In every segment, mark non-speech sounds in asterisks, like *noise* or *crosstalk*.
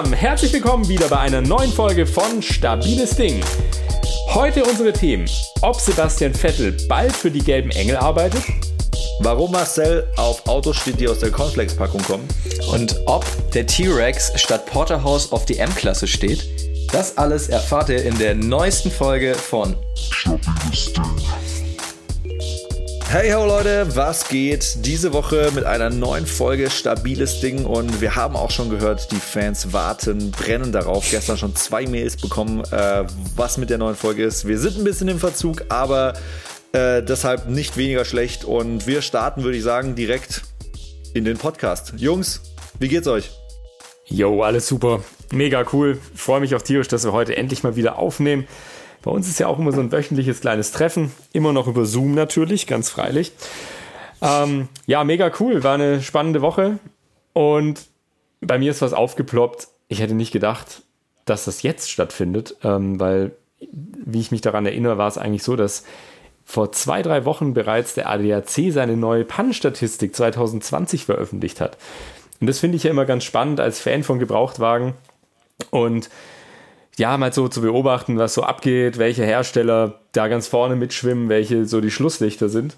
zusammen, herzlich willkommen wieder bei einer neuen Folge von Stabiles Ding. Heute unsere Themen, ob Sebastian Vettel bald für die gelben Engel arbeitet, warum Marcel auf Autos steht, die aus der Cornflakes-Packung kommen und ob der T-Rex statt Porterhouse auf die M-Klasse steht. Das alles erfahrt ihr in der neuesten Folge von Stabiles Ding. Hey ho Leute, was geht? Diese Woche mit einer neuen Folge Stabiles Ding und wir haben auch schon gehört, die Fans warten, brennen darauf. Gestern schon zwei Mails bekommen, äh, was mit der neuen Folge ist. Wir sind ein bisschen im Verzug, aber äh, deshalb nicht weniger schlecht und wir starten, würde ich sagen, direkt in den Podcast. Jungs, wie geht's euch? Jo, alles super. Mega cool. Freue mich auch tierisch, dass wir heute endlich mal wieder aufnehmen. Bei uns ist ja auch immer so ein wöchentliches kleines Treffen, immer noch über Zoom natürlich, ganz freilich. Ähm, ja, mega cool, war eine spannende Woche und bei mir ist was aufgeploppt. Ich hätte nicht gedacht, dass das jetzt stattfindet, ähm, weil, wie ich mich daran erinnere, war es eigentlich so, dass vor zwei, drei Wochen bereits der ADAC seine neue Pannenstatistik 2020 veröffentlicht hat. Und das finde ich ja immer ganz spannend als Fan von Gebrauchtwagen. Und ja, mal so zu beobachten, was so abgeht, welche Hersteller da ganz vorne mitschwimmen, welche so die Schlusslichter sind.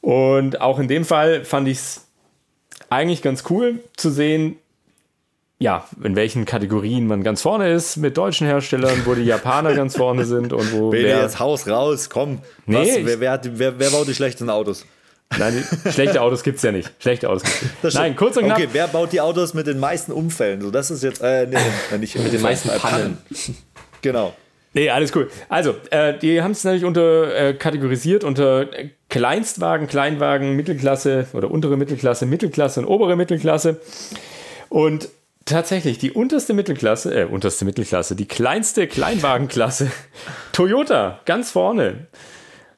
Und auch in dem Fall fand ich es eigentlich ganz cool zu sehen, ja, in welchen Kategorien man ganz vorne ist mit deutschen Herstellern, wo die Japaner ganz vorne sind und wo. Bede, wer, jetzt Haus raus, komm. Nee, was, wer, wer, hat, wer, wer baut die schlechten Autos? Nein, schlechte Autos gibt es ja nicht. Schlechte Autos gibt's nicht. Nein, kurz und knapp. Okay, wer baut die Autos mit den meisten Unfällen? So, das ist jetzt, äh, nee, nicht mit den meisten Pannen. Genau. Nee, alles cool. Also, äh, die haben es natürlich unter äh, kategorisiert unter Kleinstwagen, Kleinwagen, Mittelklasse oder untere Mittelklasse, Mittelklasse und obere Mittelklasse. Und tatsächlich die unterste Mittelklasse, äh, unterste Mittelklasse, die kleinste Kleinwagenklasse, *laughs* Toyota, ganz vorne.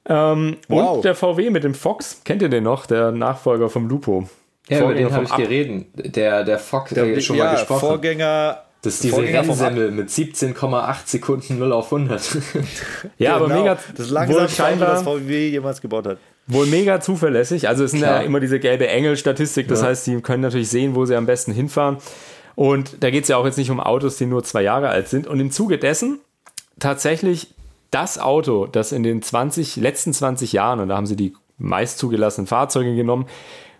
Ähm, wow. Und der VW mit dem Fox, kennt ihr den noch? Der Nachfolger vom Lupo. Ja, Vorgänger über den habe ich geredet. Der, der Fox, der, äh, schon ja, mal gesprochen. Vorgänger. Das ist diese Rennsemmel mit 17,8 Sekunden 0 auf 100. *laughs* ja, genau. aber mega. Das langsamste Auto, das VW jemals gebaut hat. Wohl mega zuverlässig. Also es sind Klar. ja immer diese gelbe Engel-Statistik. Das ja. heißt, sie können natürlich sehen, wo sie am besten hinfahren. Und da geht es ja auch jetzt nicht um Autos, die nur zwei Jahre alt sind. Und im Zuge dessen tatsächlich das Auto, das in den 20, letzten 20 Jahren, und da haben sie die meist zugelassenen Fahrzeuge genommen,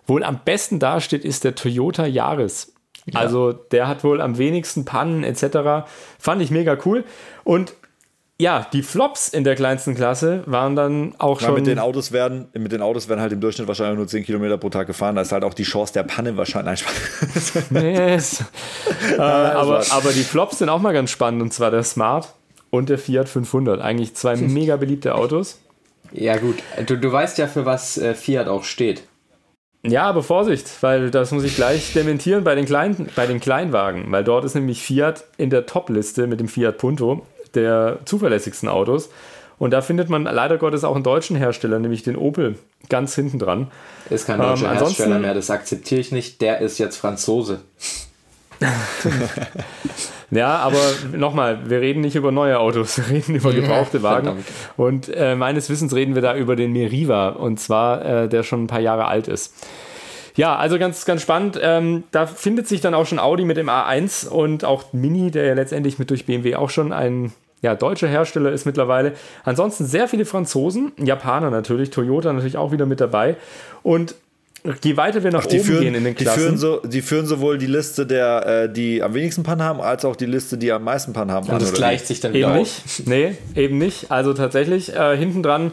wohl am besten dasteht, ist der Toyota Yaris. Ja. Also der hat wohl am wenigsten Pannen etc. Fand ich mega cool. Und ja, die Flops in der kleinsten Klasse waren dann auch ja, schon. Mit den Autos werden, mit den Autos werden halt im Durchschnitt wahrscheinlich nur 10 Kilometer pro Tag gefahren. Da ist halt auch die Chance der Panne wahrscheinlich. Nein, yes. *laughs* äh, aber, aber die Flops sind auch mal ganz spannend und zwar der Smart und der Fiat 500. Eigentlich zwei mega beliebte Autos. Ja, gut. Du, du weißt ja, für was äh, Fiat auch steht. Ja, aber Vorsicht, weil das muss ich gleich dementieren bei den, kleinen, bei den Kleinwagen, weil dort ist nämlich Fiat in der Top-Liste mit dem Fiat Punto der zuverlässigsten Autos. Und da findet man leider Gottes auch einen deutschen Hersteller, nämlich den Opel, ganz hinten dran. Ist kein deutscher ähm, Hersteller mehr, das akzeptiere ich nicht. Der ist jetzt Franzose. *laughs* *laughs* Ja, aber nochmal, wir reden nicht über neue Autos, wir reden über gebrauchte Wagen. Verdammt. Und äh, meines Wissens reden wir da über den Meriva, und zwar äh, der schon ein paar Jahre alt ist. Ja, also ganz, ganz spannend. Ähm, da findet sich dann auch schon Audi mit dem A1 und auch Mini, der ja letztendlich mit durch BMW auch schon ein ja, deutscher Hersteller ist mittlerweile. Ansonsten sehr viele Franzosen, Japaner natürlich, Toyota natürlich auch wieder mit dabei. Und je weiter wir nach Ach, oben führen, gehen in den Klassen. Die führen, so, die führen sowohl die Liste der, äh, die am wenigsten Pannen haben, als auch die Liste, die am meisten Pannen haben. Und das gleicht sich dann wieder eben nicht. Nee, eben nicht. Also tatsächlich äh, hinten dran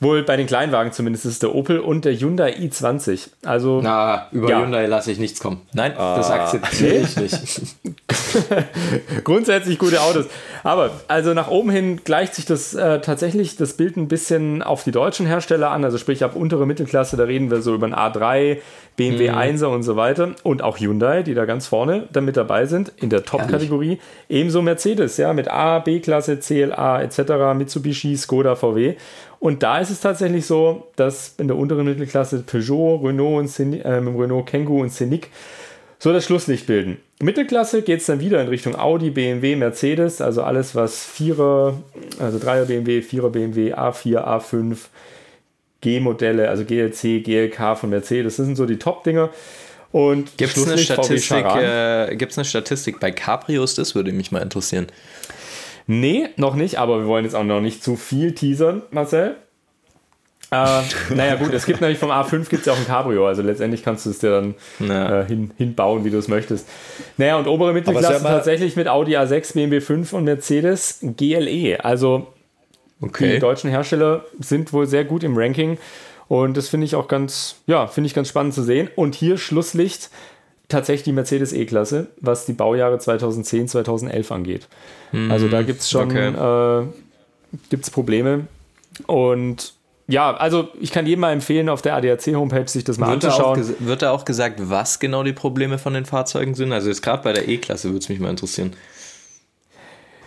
Wohl bei den Kleinwagen zumindest ist der Opel und der Hyundai i20. Also, Na, über ja. Hyundai lasse ich nichts kommen. Nein, ah. das akzeptiere ich nicht. *laughs* *laughs* Grundsätzlich gute Autos. Aber also nach oben hin gleicht sich das äh, tatsächlich das Bild ein bisschen auf die deutschen Hersteller an. Also sprich ab untere Mittelklasse, da reden wir so über ein A3, BMW mhm. 1er und so weiter. Und auch Hyundai, die da ganz vorne dann mit dabei sind in der Top-Kategorie. Ebenso Mercedes, ja, mit A, B-Klasse, CLA etc., Mitsubishi, Skoda, VW. Und da ist es tatsächlich so, dass in der unteren Mittelklasse Peugeot, Renault und Scenic, äh, Renault Kangoo und Scenic so das Schlusslicht bilden. Mittelklasse geht es dann wieder in Richtung Audi, BMW, Mercedes, also alles was Vierer, also Dreier BMW, Vierer BMW, A4, A5, G-Modelle, also GLC, GLK von Mercedes, das sind so die Top-Dinger. Und Gibt es eine, Statistik, äh, gibt's eine Statistik bei Cabrios? Das würde mich mal interessieren. Nee, noch nicht, aber wir wollen jetzt auch noch nicht zu viel teasern, Marcel. Äh, naja, gut, es gibt natürlich vom A5 gibt es ja auch ein Cabrio, also letztendlich kannst du es dir dann Ja. äh, hin, hinbauen, wie du es möchtest. Naja, und obere Mittelklasse tatsächlich mit Audi A6, BMW 5 und Mercedes GLE. Also die Okay. deutschen Hersteller sind wohl sehr gut im Ranking und das finde ich auch ganz, ja, finde ich ganz spannend zu sehen. Und hier Schlusslicht tatsächlich die Mercedes E-Klasse, was die Baujahre 2010, 2011 angeht. Also da gibt es schon okay. äh, gibt's Probleme und ja, also ich kann jedem mal empfehlen, auf der ADAC-Homepage sich das mal Wird da, auch anzuschauen. ges- wird da auch gesagt, was genau die Probleme von den Fahrzeugen sind? Also jetzt gerade bei der E-Klasse würde es mich mal interessieren.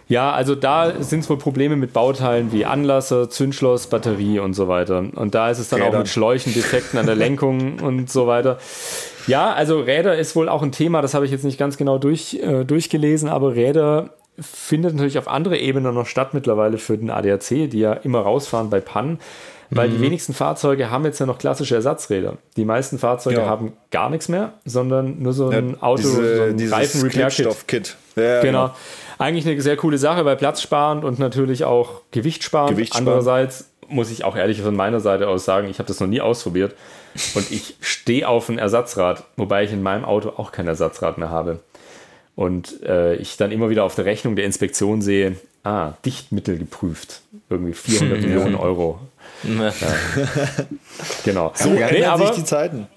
Ja, also da sind es wohl Probleme mit Bauteilen wie Anlasser, Zündschloss, Batterie und so weiter. Und da ist es dann auch Rädern. mit Schläuchen, Defekten an der Lenkung *laughs* und so weiter. Ja, also Räder ist wohl auch ein Thema, das habe ich jetzt nicht ganz genau durch, äh, durchgelesen, aber Räder findet natürlich auf andere Ebenen noch statt mittlerweile für den ADAC, die ja immer rausfahren bei Pannen. Weil Mhm. die wenigsten Fahrzeuge haben jetzt ja noch klassische Ersatzräder. Die meisten Fahrzeuge Ja. haben gar nichts mehr, sondern nur so ein Auto, so Diese, ein dieses Reifen-Repair-Kit. Klebstoff-Kit. Ja, Genau. Eigentlich eine sehr coole Sache, weil platzsparend und natürlich auch gewichtsparend. Gewichtsparend. Andererseits muss ich auch ehrlich von meiner Seite aus sagen, ich habe das noch nie ausprobiert und ich stehe auf ein Ersatzrad, wobei ich in meinem Auto auch kein Ersatzrad mehr habe. Und äh, ich dann immer wieder auf der Rechnung der Inspektion sehe, ah, Dichtmittel geprüft. Irgendwie 400 Millionen Euro. Ne. *laughs* Genau. So nee, ändern aber sich die Zeiten.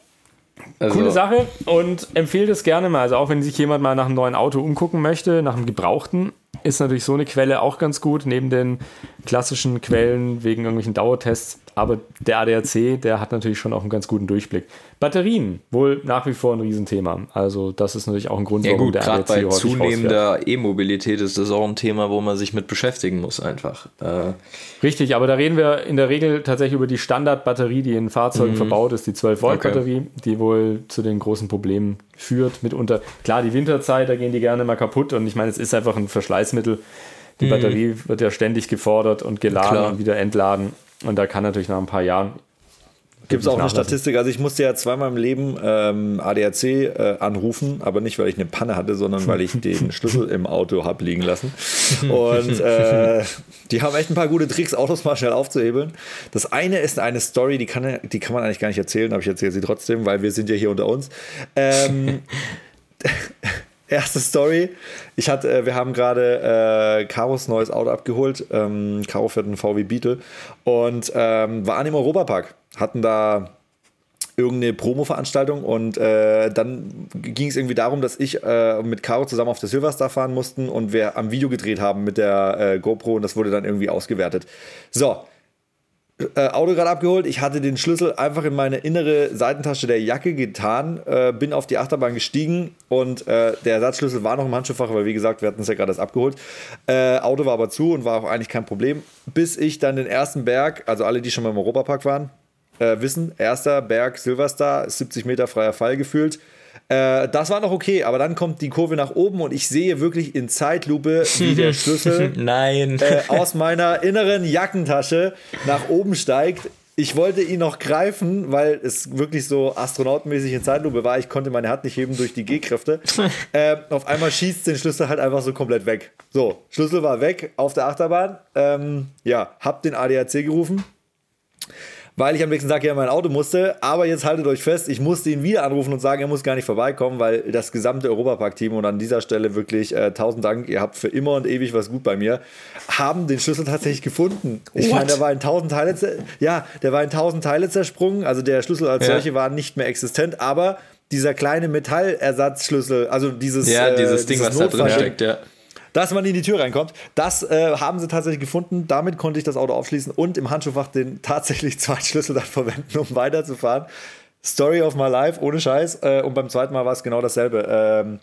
Also, Coole Sache und empfehle das gerne mal. Also auch wenn sich jemand mal nach einem neuen Auto umgucken möchte, nach einem gebrauchten, ist natürlich so eine Quelle auch ganz gut, neben den klassischen Quellen wegen irgendwelchen Dauertests. Aber der ADAC, der hat natürlich schon auch einen ganz guten Durchblick. Batterien, wohl nach wie vor ein Riesenthema. Also das ist natürlich auch ein Grund, Ja warum gut, der ADAC bei zunehmender E-Mobilität ist das auch ein Thema, wo man sich mit beschäftigen muss einfach. Äh, Richtig, aber da reden wir in der Regel tatsächlich über die Standardbatterie, die in Fahrzeugen verbaut ist, die 12-Volt-Batterie, die wohl zu den großen Problemen führt mitunter. Klar, die Winterzeit, da gehen die gerne mal kaputt und ich meine, es ist einfach ein Verschleißmittel. Die Batterie wird ja ständig gefordert und geladen Klar. und wieder entladen und da kann natürlich nach ein paar Jahren Gibt es auch eine. Statistik? Also ich musste ja zweimal im Leben ähm, ADAC äh, anrufen, aber nicht, weil ich eine Panne hatte, sondern weil ich den *laughs* Schlüssel im Auto habe liegen lassen. *laughs* Und äh, die haben echt ein paar gute Tricks, Autos mal schnell aufzuhebeln. Das eine ist eine Story, die kann, die kann man eigentlich gar nicht erzählen, aber ich erzähle sie trotzdem, weil wir sind ja hier unter uns. Ähm, *laughs* Erste Story. Ich hatte, äh, wir haben gerade äh, Karos neues Auto abgeholt. Ähm, Caro fährt einen VW Beetle und ähm, waren im Europapark. Hatten da irgendeine Promo-Veranstaltung und äh, dann ging es irgendwie darum, dass ich äh, mit Caro zusammen auf der Silverstar fahren mussten und wir am Video gedreht haben mit der äh, GoPro und das wurde dann irgendwie ausgewertet. So, äh, Auto gerade abgeholt. Ich hatte den Schlüssel einfach in meine innere Seitentasche der Jacke getan, äh, bin auf die Achterbahn gestiegen und äh, der Ersatzschlüssel war noch im Handschuhfach, weil wie gesagt, wir hatten es ja gerade erst abgeholt. Äh, Auto war aber zu und war auch eigentlich kein Problem, bis ich dann den ersten Berg, also alle, die schon mal im Europapark waren, äh, wissen, erster Berg Silverstar, 70 Meter freier Fall gefühlt. Äh, das war noch okay, aber dann kommt die Kurve nach oben und ich sehe wirklich in Zeitlupe, wie der *laughs* Schlüssel nein. äh, aus meiner inneren Jackentasche nach oben steigt. Ich wollte ihn noch greifen, weil es wirklich so astronautenmäßig in Zeitlupe war. Ich konnte meine Hand nicht heben durch die G-Kräfte. *laughs* äh, auf einmal schießt den Schlüssel halt einfach so komplett weg. So, Schlüssel war weg auf der Achterbahn. Ähm, ja, hab den ADAC gerufen weil ich am nächsten Tag ja in mein Auto musste. Aber jetzt haltet euch fest, ich musste ihn wieder anrufen und sagen, er muss gar nicht vorbeikommen, weil das gesamte Europapark-Team und an dieser Stelle wirklich äh, tausend Dank, ihr habt für immer und ewig was gut bei mir, haben den Schlüssel tatsächlich gefunden. Ich What? meine, der war in tausend Teile, ja, der war in tausend Teile zersprungen. Also der Schlüssel als Ja. solche war nicht mehr existent, aber dieser kleine Metallersatzschlüssel, also dieses, ja, äh, dieses Ding, was da drin steckt, ja. Dass man in die Tür reinkommt. Das äh, haben sie tatsächlich gefunden. Damit konnte ich das Auto aufschließen und im Handschuhfach den *laughs* tatsächlich zweiten Schlüssel dann verwenden, um weiterzufahren. Story of my life, ohne Scheiß. Äh, und beim zweiten Mal war es genau dasselbe. Ähm,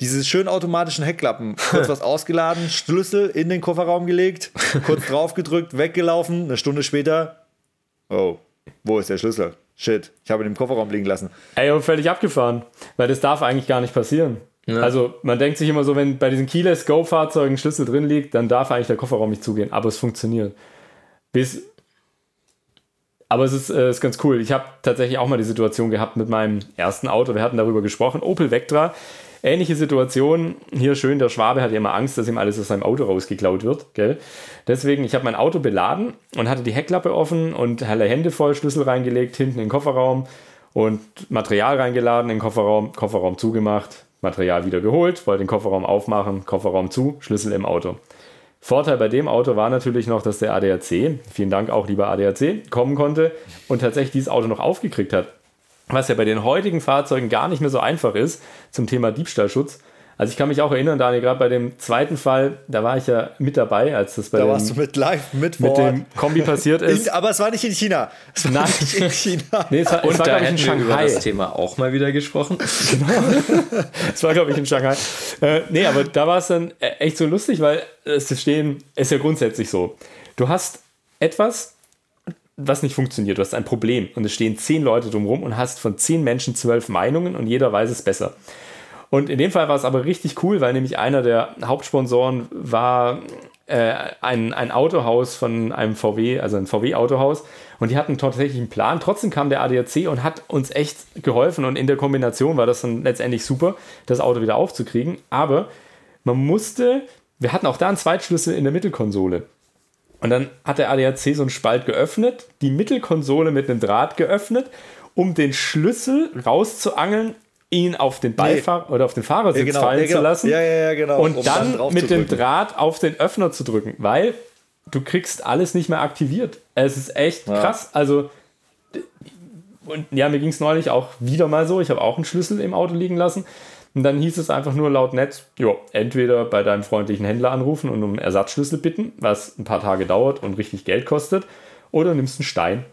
diese schön automatischen Heckklappen, *laughs* kurz was ausgeladen, Schlüssel in den Kofferraum gelegt, kurz drauf gedrückt, weggelaufen. Eine Stunde später, oh, wo ist der Schlüssel? Shit, ich habe ihn im Kofferraum liegen lassen. Ey, und völlig abgefahren, weil das darf eigentlich gar nicht passieren. Also man denkt sich immer so, wenn bei diesen Keyless Go-Fahrzeugen Schlüssel drin liegt, dann darf eigentlich der Kofferraum nicht zugehen, aber es funktioniert. Bis Aber es ist, äh, ist ganz cool. Ich habe tatsächlich auch mal die Situation gehabt mit meinem ersten Auto. Wir hatten darüber gesprochen. Opel Vectra. Ähnliche Situation. Hier schön, der Schwabe hat ja immer Angst, dass ihm alles aus seinem Auto rausgeklaut wird. Gell? Deswegen, ich habe mein Auto beladen und hatte die Heckklappe offen und alle Hände voll, Schlüssel reingelegt, hinten in den Kofferraum und Material reingeladen in den Kofferraum, Kofferraum zugemacht, Material wieder geholt, wollte den Kofferraum aufmachen, Kofferraum zu, Schlüssel im Auto. Vorteil bei dem Auto war natürlich noch, dass der ADAC, vielen Dank auch lieber ADAC, kommen konnte und tatsächlich dieses Auto noch aufgekriegt hat. Was ja bei den heutigen Fahrzeugen gar nicht mehr so einfach ist zum Thema Diebstahlschutz. Also ich kann mich auch erinnern, Daniel, gerade bei dem zweiten Fall, da war ich ja mit dabei, als das bei da dem, warst du mit live, mit, mit dem Kombi passiert ist. In, aber es war nicht in China. Es war Nein. nicht in China. Nee, es war, es Und war da hätten wir über das Thema auch mal wieder gesprochen. *laughs* Das war, glaube ich, in Shanghai. Äh, nee, aber da war es dann äh, echt so lustig, weil es stehen, ist ja grundsätzlich so. Du hast etwas, was nicht funktioniert. Du hast ein Problem und es stehen zehn Leute drumherum und hast von zehn Menschen zwölf Meinungen und jeder weiß es besser. Und in dem Fall war es aber richtig cool, weil nämlich einer der Hauptsponsoren war äh, ein, ein Autohaus von einem VW, also ein VW-Autohaus. Und die hatten tatsächlich einen Plan. Trotzdem kam der ADAC und hat uns echt geholfen. Und in der Kombination war das dann letztendlich super, das Auto wieder aufzukriegen. Aber man musste, wir hatten auch da einen Zweitschlüssel in der Mittelkonsole. Und dann hat der ADAC so einen Spalt geöffnet, die Mittelkonsole mit einem Draht geöffnet, um den Schlüssel rauszuangeln, ihn auf den Beifahrer oder auf den Fahrersitz Ja, genau, fallen ja, genau. zu lassen Ja, ja, ja, genau. und Um dann dann, mit dem. Draht auf den Öffner zu drücken, weil du kriegst alles nicht mehr aktiviert. Es ist echt Ja. krass. Also und ja, mir ging es neulich auch wieder mal so. Ich habe auch einen Schlüssel im Auto liegen lassen. Und dann hieß es einfach nur laut Netz, jo, entweder bei deinem freundlichen Händler anrufen und um einen Ersatzschlüssel bitten, was ein paar Tage dauert und richtig Geld kostet, oder nimmst einen Stein.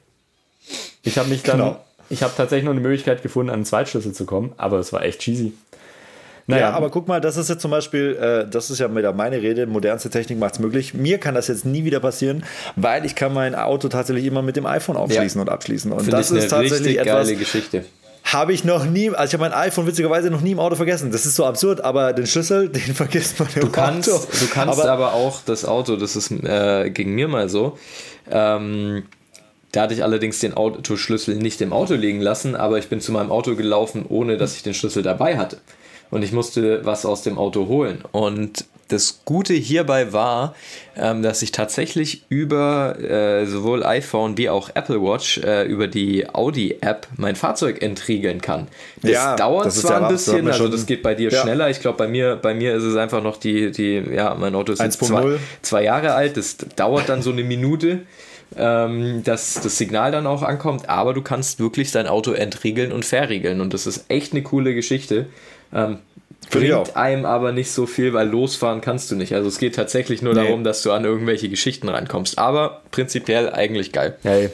Ich habe mich dann, Genau. Ich habe tatsächlich noch eine Möglichkeit gefunden, an einen Zweitschlüssel zu kommen, aber es war echt cheesy. Naja, Ja, aber guck mal, das ist jetzt zum Beispiel, äh, das ist ja wieder meine Rede, modernste Technik macht es möglich. Mir kann das jetzt nie wieder passieren, weil ich kann mein Auto tatsächlich immer mit dem iPhone aufschließen Ja. und abschließen. Und Finde das ist tatsächlich etwas, geile Geschichte. habe ich noch nie, also ich habe mein iPhone witzigerweise noch nie im Auto vergessen. Das ist so absurd, aber den Schlüssel, *laughs* den vergisst man im Du kannst, Auto. du kannst aber, auch das Auto, das ist äh, gegen mir mal so. Ähm, da hatte ich allerdings den Autoschlüssel nicht im Auto liegen lassen, aber ich bin zu meinem Auto gelaufen, ohne dass ich den Schlüssel dabei hatte. Und ich musste was aus dem Auto holen. Und das Gute hierbei war, ähm, dass ich tatsächlich über äh, sowohl iPhone wie auch Apple Watch äh, über die Audi-App mein Fahrzeug entriegeln kann. Das Ja, dauert das zwar ja ein bisschen, also das geht bei dir Ja. schneller. Ich glaube, bei mir, bei mir ist es einfach noch die, die, ja, mein Auto ist jetzt 1.0. zwei, zwei Jahre alt. Das dauert dann so eine Minute, ähm, dass das Signal dann auch ankommt. Aber du kannst wirklich dein Auto entriegeln und verriegeln. Und das ist echt eine coole Geschichte. Ähm, bringt einem aber nicht so viel, weil losfahren kannst du nicht. Also es geht tatsächlich nur Nee. darum, dass du an irgendwelche Geschichten rankommst. Aber prinzipiell eigentlich geil. Hey,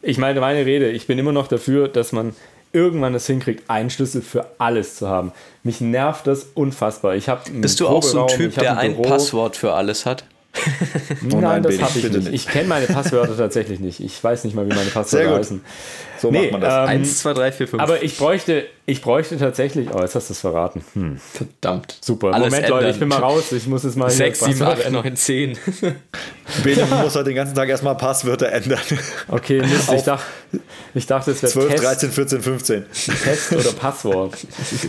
ich meine, meine Rede, ich bin immer noch dafür, dass man irgendwann es hinkriegt, einen Schlüssel für alles zu haben. Mich nervt das unfassbar. Ich habe Bist du auch so ein Typ, der ein Passwort für alles hat? Oh Nein, nein, das habe ich bitte nicht. Ich kenne meine Passwörter tatsächlich nicht. Ich weiß nicht mal, wie meine Passwörter heißen. So macht man das. ähm, 1, 2, 3, 4, 5. Aber ich bräuchte, ich bräuchte tatsächlich. Oh, jetzt hast du es verraten. Hm, Verdammt. super. Alles Moment, Leute, ändern. ich bin mal raus. Ich muss jetzt mal. hier 6, 7, Passwörter 8, ändern. 9, 10. Bene muss heute den ganzen Tag erstmal Passwörter ändern. Okay, Mist, ich dachte, ich dachte, es wäre 12, Test, 13, 14, 15. Test oder Passwort.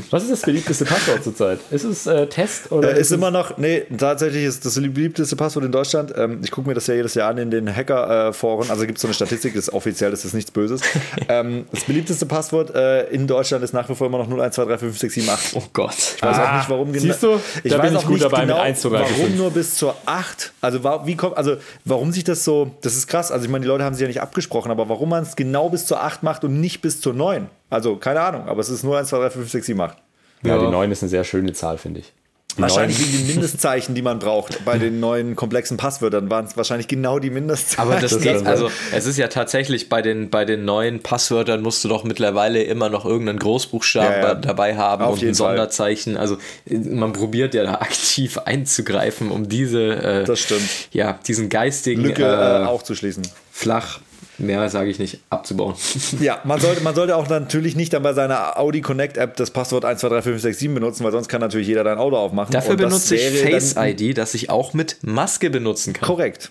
Was ist das beliebteste Passwort zurzeit? Ist es äh, Test oder Äh, ist es- immer noch, nee, tatsächlich ist das beliebteste Passwort in Deutschland. Ähm, ich gucke mir das ja jedes Jahr an in den Hacker-Foren. Also gibt es so eine Statistik, das ist offiziell, das ist nichts Böses. *laughs* ähm, das beliebteste Passwort äh, in Deutschland ist nach wie vor immer noch 012355678. Oh Gott. Ich weiß auch nicht, warum genau. siehst du? Ich Da weiß bin ich auch gut nicht dabei mit genau, 1 zu 3 warum nur bis zur 8? Also, wie kommt, also, warum sich das so, das ist krass. Also, ich meine, die Leute haben sich ja nicht abgesprochen, aber warum man es genau bis zur 8 macht und nicht bis zur 9? Also, keine Ahnung, aber es ist nur 1, 2, 3, 5, 6, 7, 8. Ja, Ja. die 9 ist eine sehr schöne Zahl, finde ich. Die Wahrscheinlich wegen den *laughs* Mindestzeichen, die man braucht. Bei den neuen komplexen Passwörtern waren es wahrscheinlich genau die Mindestzeichen. Aber das, geht, also es ist ja tatsächlich bei den, bei den neuen Passwörtern musst du doch mittlerweile immer noch irgendeinen Großbuchstaben Ja, ja. dabei haben Auf und ein jeden Fall. Sonderzeichen. Also man probiert ja da *laughs* aktiv einzugreifen, um diese, äh, Das stimmt. ja, diesen geistigen Lücke äh, äh, aufzuschließen. flach, mehr sage ich nicht, abzubauen. *laughs* Ja, man sollte, man sollte auch natürlich nicht dann bei seiner Audi Connect App das Passwort 123567 benutzen, weil sonst kann natürlich jeder dein Auto aufmachen. Dafür Und das benutze ich Face ID, das ich auch mit Maske benutzen kann. Korrekt.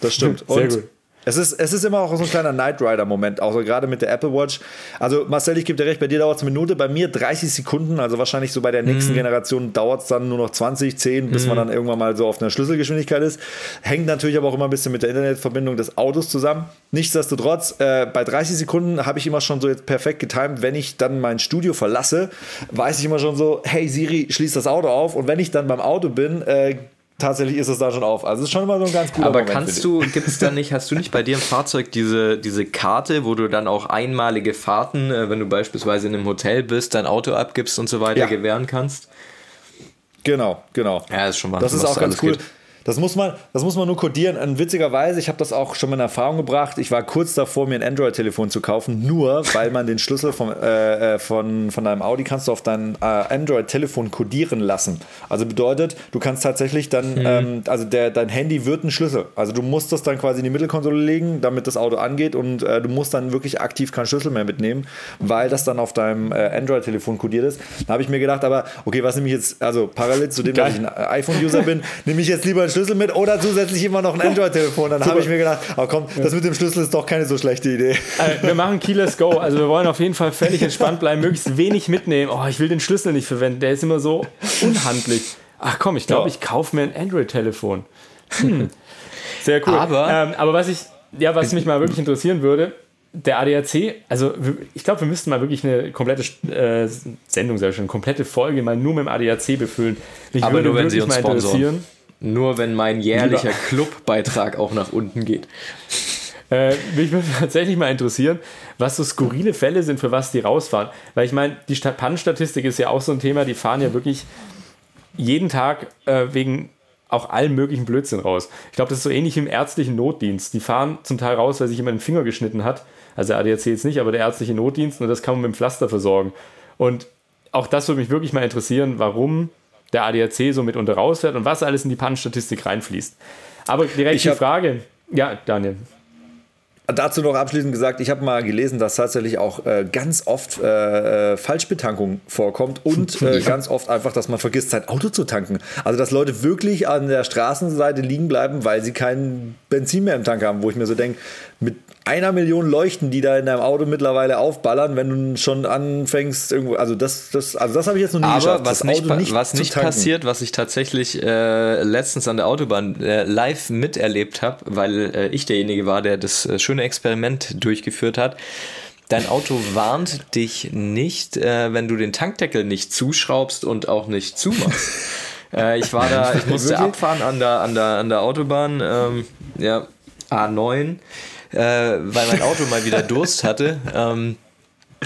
Das stimmt. Sehr Und gut. Es ist, es ist immer auch so ein kleiner Knight Rider-Moment, auch so gerade mit der Apple Watch. Also, Marcel, ich gebe dir recht, bei dir dauert es eine Minute, bei mir 30 Sekunden. Also, wahrscheinlich so bei der nächsten mm. Generation dauert es dann nur noch 20, 10, bis mm. man dann irgendwann mal so auf einer Schlüsselgeschwindigkeit ist. Hängt natürlich aber auch immer ein bisschen mit der Internetverbindung des Autos zusammen. Nichtsdestotrotz, äh, bei 30 Sekunden habe ich immer schon so jetzt perfekt getimt. Wenn ich dann mein Studio verlasse, weiß ich immer schon so, hey Siri, schließ das Auto auf. Und wenn ich dann beim Auto bin, äh, tatsächlich ist es da schon auf. Also es ist schon immer so ein ganz guter Aber Moment kannst du, gibt es da nicht, hast du nicht bei dir im Fahrzeug diese, diese Karte, wo du dann auch einmalige Fahrten, äh, wenn du beispielsweise in einem Hotel bist, dein Auto abgibst und so weiter, ja. gewähren kannst? Genau, genau. Ja, ist schon mal. Das ist auch ganz cool. Geht. Das muss man, das muss man nur codieren. Und witzigerweise, ich habe das auch schon mal in Erfahrung gebracht. Ich war kurz davor, mir ein Android-Telefon zu kaufen, nur weil man den Schlüssel vom, äh, äh, von, von deinem Audi kannst du auf dein äh, Android-Telefon codieren lassen. Also bedeutet, du kannst tatsächlich dann, mhm. ähm, also der, dein Handy wird ein Schlüssel. Also du musst das dann quasi in die Mittelkonsole legen, damit das Auto angeht und äh, du musst dann wirklich aktiv keinen Schlüssel mehr mitnehmen, weil das dann auf deinem äh, Android-Telefon codiert ist. Da habe ich mir gedacht, aber okay, was nehme ich jetzt, also parallel zu dem, Geil. dass ich ein iPhone-User bin, *laughs* nehme ich jetzt lieber ein Schlüssel mit oder zusätzlich immer noch ein Android-Telefon. Dann habe ich mir gedacht, oh komm, das mit dem Schlüssel ist doch keine so schlechte Idee. Also, wir machen Keyless Go. Also wir wollen auf jeden Fall völlig entspannt bleiben, möglichst wenig mitnehmen. Oh, ich will den Schlüssel nicht verwenden. Der ist immer so unhandlich. Ach komm, ich glaube, ja. ich kaufe mir ein Android-Telefon. Hm. Sehr cool. Aber, ähm, aber was ich, ja, was mich mal wirklich interessieren würde, der ADAC, also ich glaube, wir müssten mal wirklich eine komplette äh, Sendung, ich schon, eine komplette Folge mal nur mit dem ADAC befüllen. Mich Aber würde nur, wenn Sie uns mal interessieren. Nur wenn mein jährlicher Clubbeitrag auch nach unten geht. Äh, mich würde *laughs* tatsächlich mal interessieren, was so skurrile Fälle sind, für was die rausfahren. Weil ich meine, die Pannenstatistik ist ja auch so ein Thema, die fahren ja wirklich jeden Tag äh, wegen auch allen möglichen Blödsinn raus. Ich glaube, das ist so ähnlich im ärztlichen Notdienst. Die fahren zum Teil raus, weil sich jemand den Finger geschnitten hat. Also der ADAC jetzt nicht, aber der ärztliche Notdienst und das kann man mit dem Pflaster versorgen. Und auch das würde mich wirklich mal interessieren, warum der ADAC so mitunter rausfährt und was alles in die Pannenstatistik reinfließt. Aber direkt ich die Frage, ja, Daniel. Dazu noch abschließend gesagt, ich habe mal gelesen, dass tatsächlich auch äh, ganz oft äh, äh Falschbetankung vorkommt und äh, ganz oft einfach, dass man vergisst, sein Auto zu tanken. Also, dass Leute wirklich an der Straßenseite liegen bleiben, weil sie kein Benzin mehr im Tank haben, wo ich mir so denke, mit einer Million Leuchten, die da in deinem Auto mittlerweile aufballern, wenn du schon anfängst irgendwo. Also das, das, also das habe ich jetzt noch nie Aber geschafft. Was nicht, nicht, was nicht passiert, was ich tatsächlich äh, letztens an der Autobahn äh, live miterlebt habe, weil äh, ich derjenige war, der das äh, schöne Experiment durchgeführt hat. Dein Auto warnt dich nicht, äh, wenn du den Tankdeckel nicht zuschraubst und auch nicht zumachst. *laughs* Äh, ich war da, ich musste abfahren an der, an der, an der Autobahn, ähm, ja, A9 äh, weil mein Auto mal wieder Durst hatte. Ähm,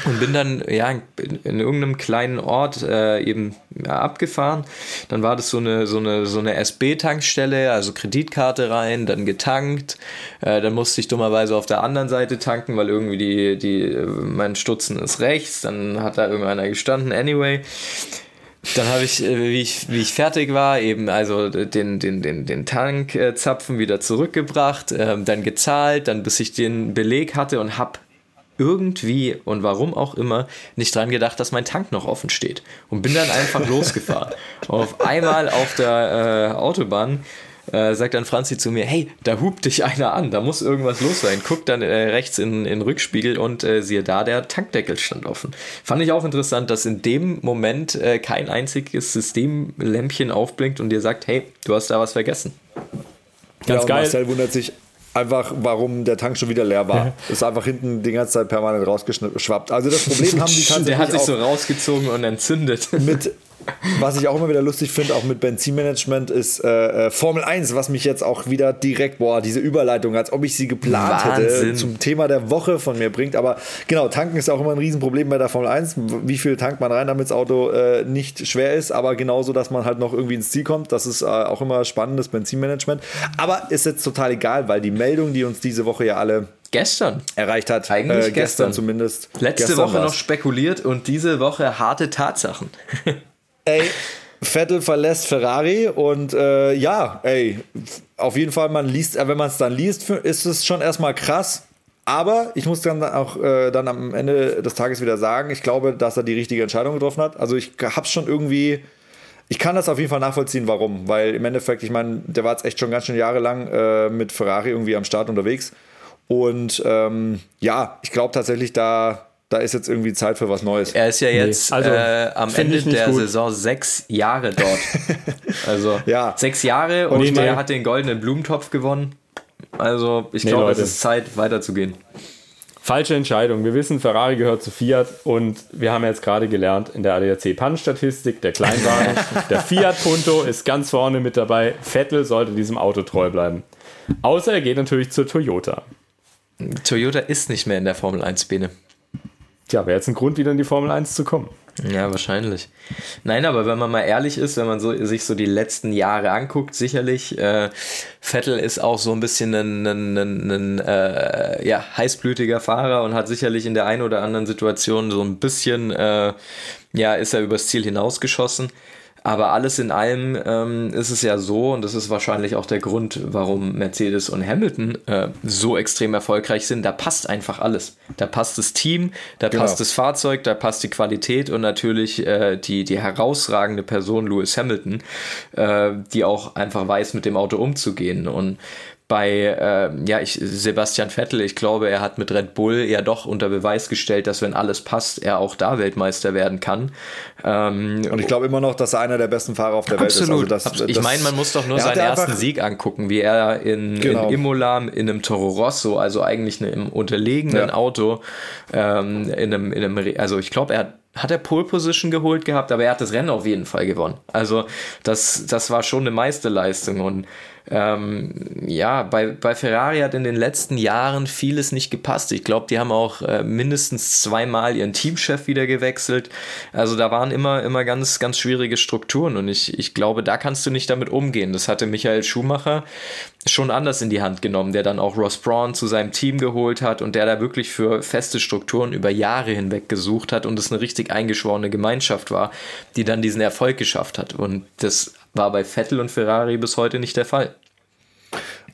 und bin dann ja in, in irgendeinem kleinen Ort äh, eben ja, abgefahren. Dann war das so eine so eine so eine SB-Tankstelle, also Kreditkarte rein, dann getankt. Äh, dann musste ich dummerweise auf der anderen Seite tanken, weil irgendwie die die mein Stutzen ist rechts. Dann hat da irgendeiner gestanden. Anyway, dann habe ich, äh, wie ich, wie ich fertig war, eben also den, den, den, den Tankzapfen wieder zurückgebracht, ähm, dann gezahlt, dann bis ich den Beleg hatte und habe irgendwie und warum auch immer nicht dran gedacht, dass mein Tank noch offen steht und bin dann einfach *laughs* losgefahren. auf einmal auf der äh, Autobahn äh, sagt dann Franzi zu mir, hey, da hupt dich einer an, da muss irgendwas los sein. Guckt dann äh, rechts in den Rückspiegel und äh, siehe da, der Tankdeckel stand offen. Fand ich auch interessant, dass in dem Moment äh, kein einziges Systemlämpchen aufblinkt und dir sagt, hey, du hast da was vergessen. Ganz ja, geil. Marcel wundert sich einfach, warum der Tank schon wieder leer war. ist einfach hinten die ganze Zeit permanent rausgeschwappt. Also das Problem *laughs* haben die tatsächlich Der hat sich so rausgezogen und entzündet. Mit, was ich auch immer wieder lustig finde, auch mit Benzinmanagement, ist äh, äh Formel 1, was mich jetzt auch wieder direkt, boah, diese Überleitung, als ob ich sie geplant Wahnsinn. hätte, zum Thema der Woche von mir bringt. Aber genau, tanken ist auch immer ein Riesenproblem bei der Formel 1. Wie viel tankt man rein, damit das Auto äh, nicht schwer ist, aber genauso, dass man halt noch irgendwie ins Ziel kommt. Das ist äh, auch immer spannendes Benzinmanagement. Aber ist jetzt total egal, weil die Meldung, die uns diese Woche ja alle Gestern. Erreicht hat. Eigentlich äh, gestern. gestern. zumindest. Letzte gestern Woche war's. noch spekuliert und diese Woche harte Tatsachen. Ey, Vettel verlässt Ferrari und äh, ja, ey, auf jeden Fall, man liest, äh, wenn man es dann liest, ist es schon erstmal krass. Aber ich muss dann auch äh, dann am Ende des Tages wieder sagen, ich glaube, dass er die richtige Entscheidung getroffen hat. Also ich hab's schon irgendwie, ich kann das auf jeden Fall nachvollziehen, warum. Weil im Endeffekt, ich meine, der war jetzt echt schon ganz schön jahrelang äh, mit Ferrari irgendwie am Start unterwegs. Und ähm, ja, ich glaube tatsächlich, da, da ist jetzt irgendwie Zeit für was Neues. Er ist ja jetzt Nee, also, äh, am Ende der gut. Saison sechs Jahre dort. *laughs* also Ja. sechs Jahre und nee. er hat den goldenen Blumentopf gewonnen. Also ich Nee, glaube, es ist Zeit, weiterzugehen. Falsche Entscheidung. Wir wissen, Ferrari gehört zu Fiat und wir haben jetzt gerade gelernt in der ADAC-Pannenstatistik, der Kleinwagen, *laughs* der Fiat Punto ist ganz vorne mit dabei. Vettel sollte diesem Auto treu bleiben. Außer er geht natürlich zur Toyota. Toyota ist nicht mehr in der Formel 1 Bene. Tja, wäre jetzt ein Grund, wieder in die Formel 1 zu kommen. Ja, wahrscheinlich. Nein, aber wenn man mal ehrlich ist, wenn man so, sich so die letzten Jahre anguckt, sicherlich, äh, Vettel ist auch so ein bisschen ein, ein, ein, ein äh, ja, heißblütiger Fahrer und hat sicherlich in der einen oder anderen Situation so ein bisschen, äh, ja, ist er übers Ziel hinausgeschossen. Aber alles in allem ähm, ist es ja so, und das ist wahrscheinlich auch der Grund, warum Mercedes und Hamilton äh, so extrem erfolgreich sind, da passt einfach alles. Da passt das Team, da Genau. passt das Fahrzeug, da passt die Qualität und natürlich äh, die, die herausragende Person Lewis Hamilton, äh, die auch einfach weiß, mit dem Auto umzugehen. Und bei äh, ja, ich, Sebastian Vettel, ich glaube, er hat mit Red Bull ja doch unter Beweis gestellt, dass wenn alles passt, er auch da Weltmeister werden kann. Ähm, Und ich glaube immer noch, dass er einer der besten Fahrer auf der Welt ist. Absolut. Also das, Absolut. ich meine, man muss doch nur seinen ersten einfach- Sieg angucken, wie er in, Genau. in Imola in einem Toro Rosso, also eigentlich ne- im unterlegenen Ja. Auto, ähm, in einem, in einem, also ich glaube, er hat hat er Pole Position geholt gehabt, aber er hat das Rennen auf jeden Fall gewonnen. Also das, das war schon eine Meisterleistung und ähm, ja, bei, bei Ferrari hat in den letzten Jahren vieles nicht gepasst. Ich glaube, die haben auch äh, mindestens zweimal ihren Teamchef wieder gewechselt. Also da waren immer, immer ganz, ganz schwierige Strukturen und ich, ich glaube, da kannst du nicht damit umgehen. Das hatte Michael Schumacher schon anders in die Hand genommen, der dann auch Ross Braun zu seinem Team geholt hat und der da wirklich für feste Strukturen über Jahre hinweg gesucht hat und es eine richtig eingeschworene Gemeinschaft war, die dann diesen Erfolg geschafft hat. Und das war bei Vettel und Ferrari bis heute nicht der Fall.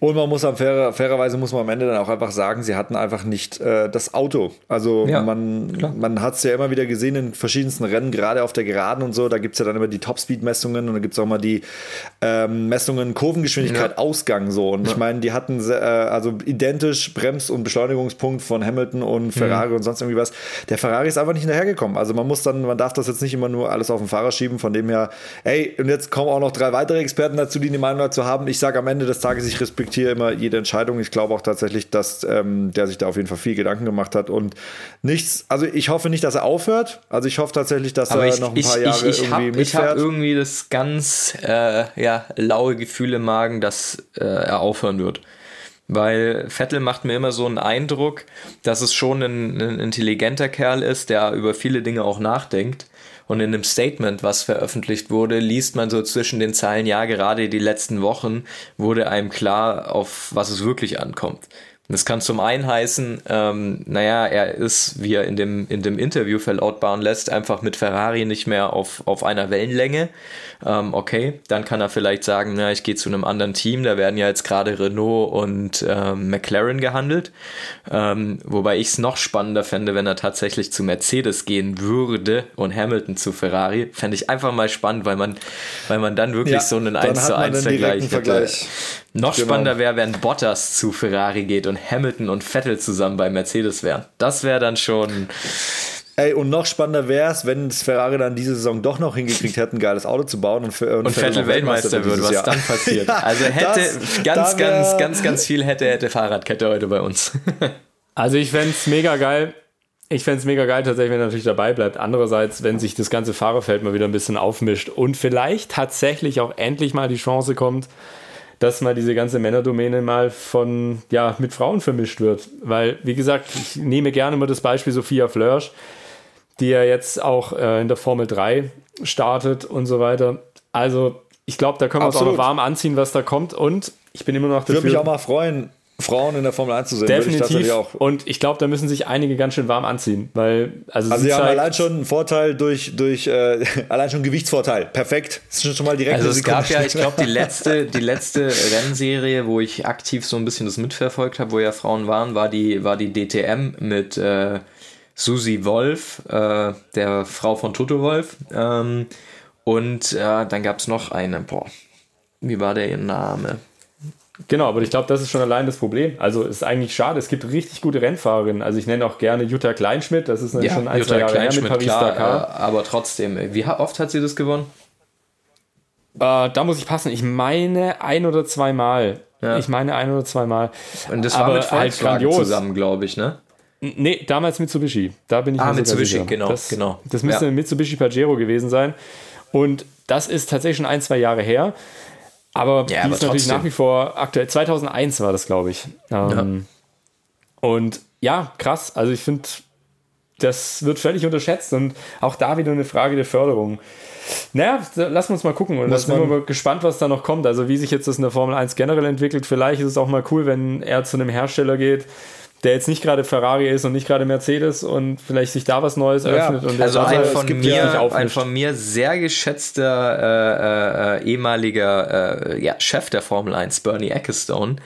Und man muss am fairer, fairerweise muss man am Ende dann auch einfach sagen, sie hatten einfach nicht äh, das Auto. Also Ja, man, man hat es ja immer wieder gesehen in verschiedensten Rennen, gerade auf der Geraden und so. Da gibt es ja dann immer die Topspeed-Messungen und da gibt es auch mal die ähm, Messungen Kurvengeschwindigkeit, Ja. Ausgang so. Und ich meine, die hatten äh, also identisch Brems- und Beschleunigungspunkt von Hamilton und Ferrari und sonst irgendwie was. Der Ferrari ist einfach nicht hinterhergekommen. Also man muss dann, man darf das jetzt nicht immer nur alles auf den Fahrer schieben. Von dem her, ey, und jetzt kommen auch noch drei weitere Experten dazu, die eine Meinung dazu haben. Ich sage am Ende des Tages, ich respektiere immer jede Entscheidung. Ich glaube auch tatsächlich, dass ähm, der sich da auf jeden Fall viel Gedanken gemacht hat und nichts, also ich hoffe nicht, dass er aufhört. Also ich hoffe tatsächlich, dass Aber er ich, noch ein ich, paar Jahre ich, ich habe irgendwie ich hab mitfährt. irgendwie das ganz äh, ja, laue Gefühl im Magen, dass äh, er aufhören wird. Weil Vettel macht mir immer so einen Eindruck, dass es schon ein, ein intelligenter Kerl ist, der über viele Dinge auch nachdenkt. Und in einem Statement, was veröffentlicht wurde, liest man so zwischen den Zeilen, ja, gerade die letzten Wochen wurde einem klar, auf was es wirklich ankommt. Das kann zum einen heißen, ähm, naja, er ist, wie er in dem, in dem Interview verlautbaren lässt, einfach mit Ferrari nicht mehr auf, auf einer Wellenlänge. Ähm, okay, dann kann er vielleicht sagen, na, ich gehe zu einem anderen Team, da werden ja jetzt gerade Renault und ähm, McLaren gehandelt. Ähm, wobei ich es noch spannender fände, wenn er tatsächlich zu Mercedes gehen würde und Hamilton zu Ferrari. Fände ich einfach mal spannend, weil man, weil man dann wirklich Ja, so einen dann 1 hat zu man 1 einen direkten Vergleich hätte. Vergleich. Noch Genau. spannender wäre, wenn Bottas zu Ferrari geht und Hamilton und Vettel zusammen bei Mercedes wären. Das wäre dann schon. Ey, und noch spannender wäre es, wenn das Ferrari dann diese Saison doch noch hingekriegt hätte, ein geiles Auto zu bauen und, Fe- Und Vettel Weltmeister wird, dieses was Jahr. dann passiert. *laughs* Ja, also hätte das- ganz, ganz, ganz, ganz viel hätte, hätte Fahrradkette heute bei uns. *laughs* Also ich fände es mega geil. Ich fände es mega geil, tatsächlich, wenn er natürlich dabei bleibt. Andererseits, wenn sich das ganze Fahrerfeld mal wieder ein bisschen aufmischt und vielleicht tatsächlich auch endlich mal die Chance kommt, dass mal diese ganze Männerdomäne mal von, ja, mit Frauen vermischt wird. Weil, wie gesagt, ich nehme gerne mal das Beispiel Sophia Flörsch, die ja jetzt auch äh, in der Formel 3 startet und so weiter. Also, ich glaube, da können wir uns auch noch warm anziehen, was da kommt. Und ich bin immer noch dafür. Würde mich auch mal freuen, Frauen in der Formel 1 zu sehen. Würde ich Definitiv. tatsächlich auch. Und ich glaube, da müssen sich einige ganz schön warm anziehen, weil also, Also sie sie haben zeigt- allein schon einen Vorteil durch, durch äh, *laughs* allein schon Gewichtsvorteil. Perfekt. Das ist schon mal direkt Also es gab Sekunde ja, ich glaube, die letzte, *laughs* die letzte Rennserie, wo ich aktiv so ein bisschen das mitverfolgt habe, wo ja Frauen waren, war die, war die DTM mit äh, Susi Wolf, äh, der Frau von Toto Wolf. Ähm, und äh, dann gab es noch eine, boah, wie war der ihr Name? Genau, aber ich glaube, das ist schon allein das Problem. Also ist eigentlich schade. Es gibt richtig gute Rennfahrerinnen. Also ich nenne auch gerne Jutta Kleinschmidt. Das ist ja, schon ein, Jutta zwei Jahre her mit Paris-Dakar. Äh, aber trotzdem, wie oft hat sie das gewonnen? Äh, da muss ich passen. Ich meine ein oder zweimal. Ja. Ich meine ein oder zweimal. Und das war aber mit Volkswagen halt zusammen, glaube ich, ne? Nee, damals Mitsubishi. Da bin ich ah, Mitsubishi, sicher. genau. Das, genau. das müsste ja. Mitsubishi Pajero gewesen sein. Und das ist tatsächlich schon ein, zwei Jahre her. Aber ja, die ist natürlich nach wie vor aktuell. 2001 war das, glaube ich. Ähm, ja. Und ja, krass. Also ich finde, das wird völlig unterschätzt und auch da wieder eine Frage der Förderung. Naja, lassen wir uns mal gucken. Und da sind wir gespannt, was da noch kommt. Also wie sich jetzt das in der Formel 1 generell entwickelt. Vielleicht ist es auch mal cool, wenn er zu einem Hersteller geht, der jetzt nicht gerade Ferrari ist und nicht gerade Mercedes und vielleicht sich da was Neues eröffnet. Ja, und also ein von, mir, ein von mir sehr geschätzter äh, äh, ehemaliger äh, ja, Chef der Formel 1, Bernie Ecclestone,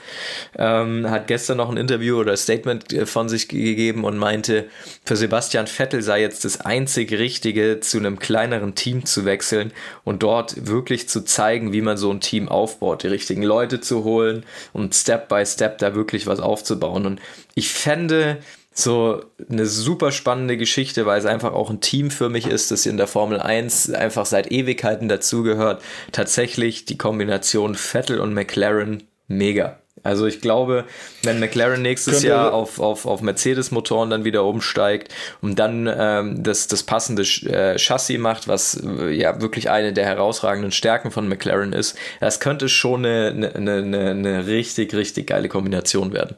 ähm, hat gestern noch ein Interview oder Statement äh, von sich gegeben und meinte, für Sebastian Vettel sei jetzt das einzig Richtige, zu einem kleineren Team zu wechseln und dort wirklich zu zeigen, wie man so ein Team aufbaut, die richtigen Leute zu holen und Step by Step da wirklich was aufzubauen. Und ich fände so eine super spannende Geschichte, weil es einfach auch ein Team für mich ist, das in der Formel 1 einfach seit Ewigkeiten dazugehört. Tatsächlich die Kombination Vettel und McLaren mega. Also ich glaube, wenn McLaren nächstes Jahr auf, auf, auf Mercedes-Motoren dann wieder umsteigt und dann ähm, das, das passende äh, Chassis macht, was äh, ja wirklich eine der herausragenden Stärken von McLaren ist, das könnte schon eine, eine, eine, eine richtig, richtig geile Kombination werden.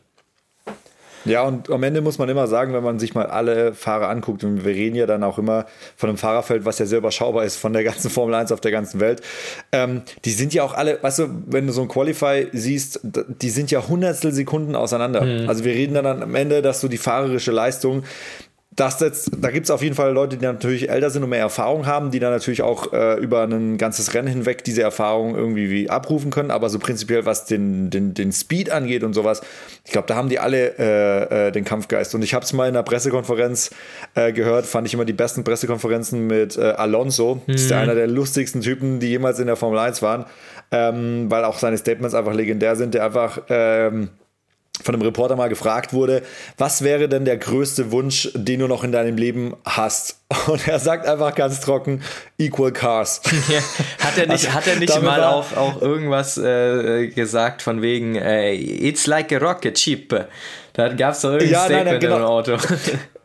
Ja, und am Ende muss man immer sagen, wenn man sich mal alle Fahrer anguckt, und wir reden ja dann auch immer von einem Fahrerfeld, was ja sehr überschaubar ist von der ganzen Formel 1 auf der ganzen Welt, ähm, die sind ja auch alle, weißt du, wenn du so ein Qualify siehst, die sind ja hundertstel Sekunden auseinander. Mhm. Also wir reden dann am Ende, dass du die fahrerische Leistung das jetzt, da gibt es auf jeden Fall Leute, die natürlich älter sind und mehr Erfahrung haben, die dann natürlich auch äh, über ein ganzes Rennen hinweg diese Erfahrung irgendwie wie abrufen können. Aber so prinzipiell, was den, den, den Speed angeht und sowas, ich glaube, da haben die alle äh, äh, den Kampfgeist. Und ich habe es mal in einer Pressekonferenz äh, gehört, fand ich immer die besten Pressekonferenzen mit äh, Alonso. Mhm. Das ist einer der lustigsten Typen, die jemals in der Formel 1 waren, ähm, weil auch seine Statements einfach legendär sind, der einfach. Ähm, von einem Reporter mal gefragt wurde, was wäre denn der größte Wunsch, den du noch in deinem Leben hast? *laughs* Und er sagt einfach ganz trocken, equal cars. *laughs* Ja, hat er nicht, also, hat er nicht mal auch, auch irgendwas äh, gesagt von wegen, äh, it's like a rocket ship? Da gab es doch irgendein ja, Statement nein, nein, genau. im Auto. *laughs*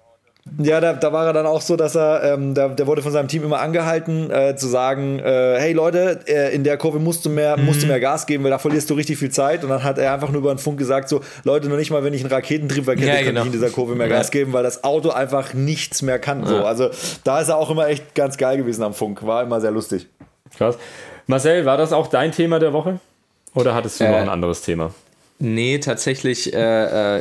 Ja, da, da war er dann auch so, dass er, ähm, der, der wurde von seinem Team immer angehalten, äh, zu sagen, äh, hey Leute, äh, in der Kurve musst du mehr, mhm. musst du mehr Gas geben, weil da verlierst du richtig viel Zeit. Und dann hat er einfach nur über den Funk gesagt, so, Leute, nur nicht mal, wenn ich einen Raketentriebwerk hätte, ja, genau. ich in dieser Kurve mehr Gas geben, weil das Auto einfach nichts mehr kann. Ja. So. Also da ist er auch immer echt ganz geil gewesen am Funk. War immer sehr lustig. Krass. Marcel, war das auch dein Thema der Woche? Oder hattest du noch äh, ein anderes Thema? Nee, tatsächlich äh,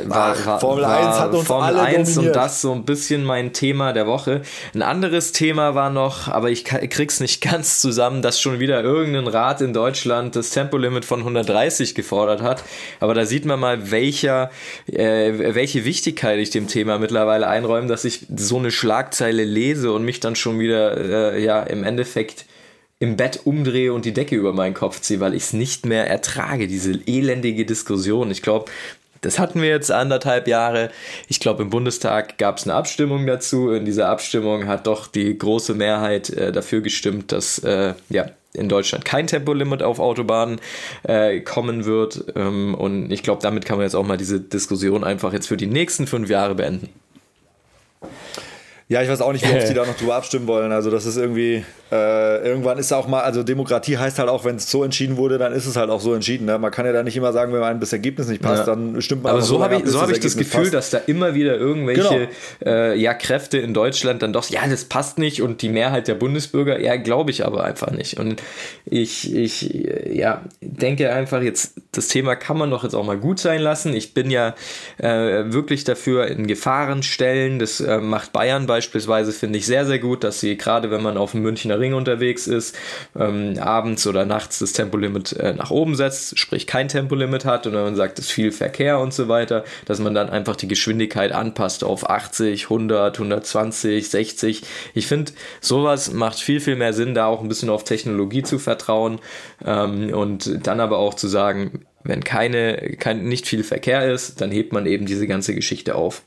äh, war, Ach, Formel war, 1 hat uns Formel alle 1 dominiert. und das so ein bisschen mein Thema der Woche. Ein anderes Thema war noch, aber ich krieg's nicht *laughs* ganz zusammen, dass schon wieder irgendein Rat in Deutschland das Tempolimit von 130 gefordert hat. Aber da sieht man mal, welcher, äh, welche Wichtigkeit ich dem Thema mittlerweile einräume, dass ich so eine Schlagzeile lese und mich dann schon wieder äh, ja im Endeffekt im Bett umdrehe und die Decke über meinen Kopf ziehe, weil ich es nicht mehr ertrage, diese elendige Diskussion. Ich glaube, das hatten wir jetzt anderthalb Jahre. Ich glaube, im Bundestag gab es eine Abstimmung dazu. In dieser Abstimmung hat doch die große Mehrheit äh, dafür gestimmt, dass äh, ja, in Deutschland kein Tempolimit auf Autobahnen äh, kommen wird. Ähm, und ich glaube, damit kann man jetzt auch mal diese Diskussion einfach jetzt für die nächsten fünf Jahre beenden. Ja, ich weiß auch nicht, wie oft die *laughs* da noch drüber abstimmen wollen. Also das ist irgendwie, äh, irgendwann ist auch mal, also Demokratie heißt halt auch, wenn es so entschieden wurde, dann ist es halt auch so entschieden. Ne? Man kann ja da nicht immer sagen, wenn einem das Ergebnis nicht passt, ja. dann stimmt man Aber so habe ich, so hab ich das Gefühl, passt. dass da immer wieder irgendwelche genau. äh, ja, Kräfte in Deutschland dann doch, ja, das passt nicht und die Mehrheit der Bundesbürger, ja, glaube ich aber einfach nicht. Und ich, ich ja, denke einfach jetzt, das Thema kann man doch jetzt auch mal gut sein lassen. Ich bin ja äh, wirklich dafür in Gefahrenstellen, das äh, macht Bayern beispielsweise, finde ich sehr, sehr gut, dass sie gerade, wenn man auf dem Münchner Ring unterwegs ist, ähm, abends oder nachts das Tempolimit äh, nach oben setzt, sprich kein Tempolimit hat und wenn man sagt, es ist viel Verkehr und so weiter, dass man dann einfach die Geschwindigkeit anpasst auf 80, 100, 120, 60. Ich finde, sowas macht viel, viel mehr Sinn, da auch ein bisschen auf Technologie zu vertrauen ähm, und dann aber auch zu sagen, wenn keine, kein, nicht viel Verkehr ist, dann hebt man eben diese ganze Geschichte auf.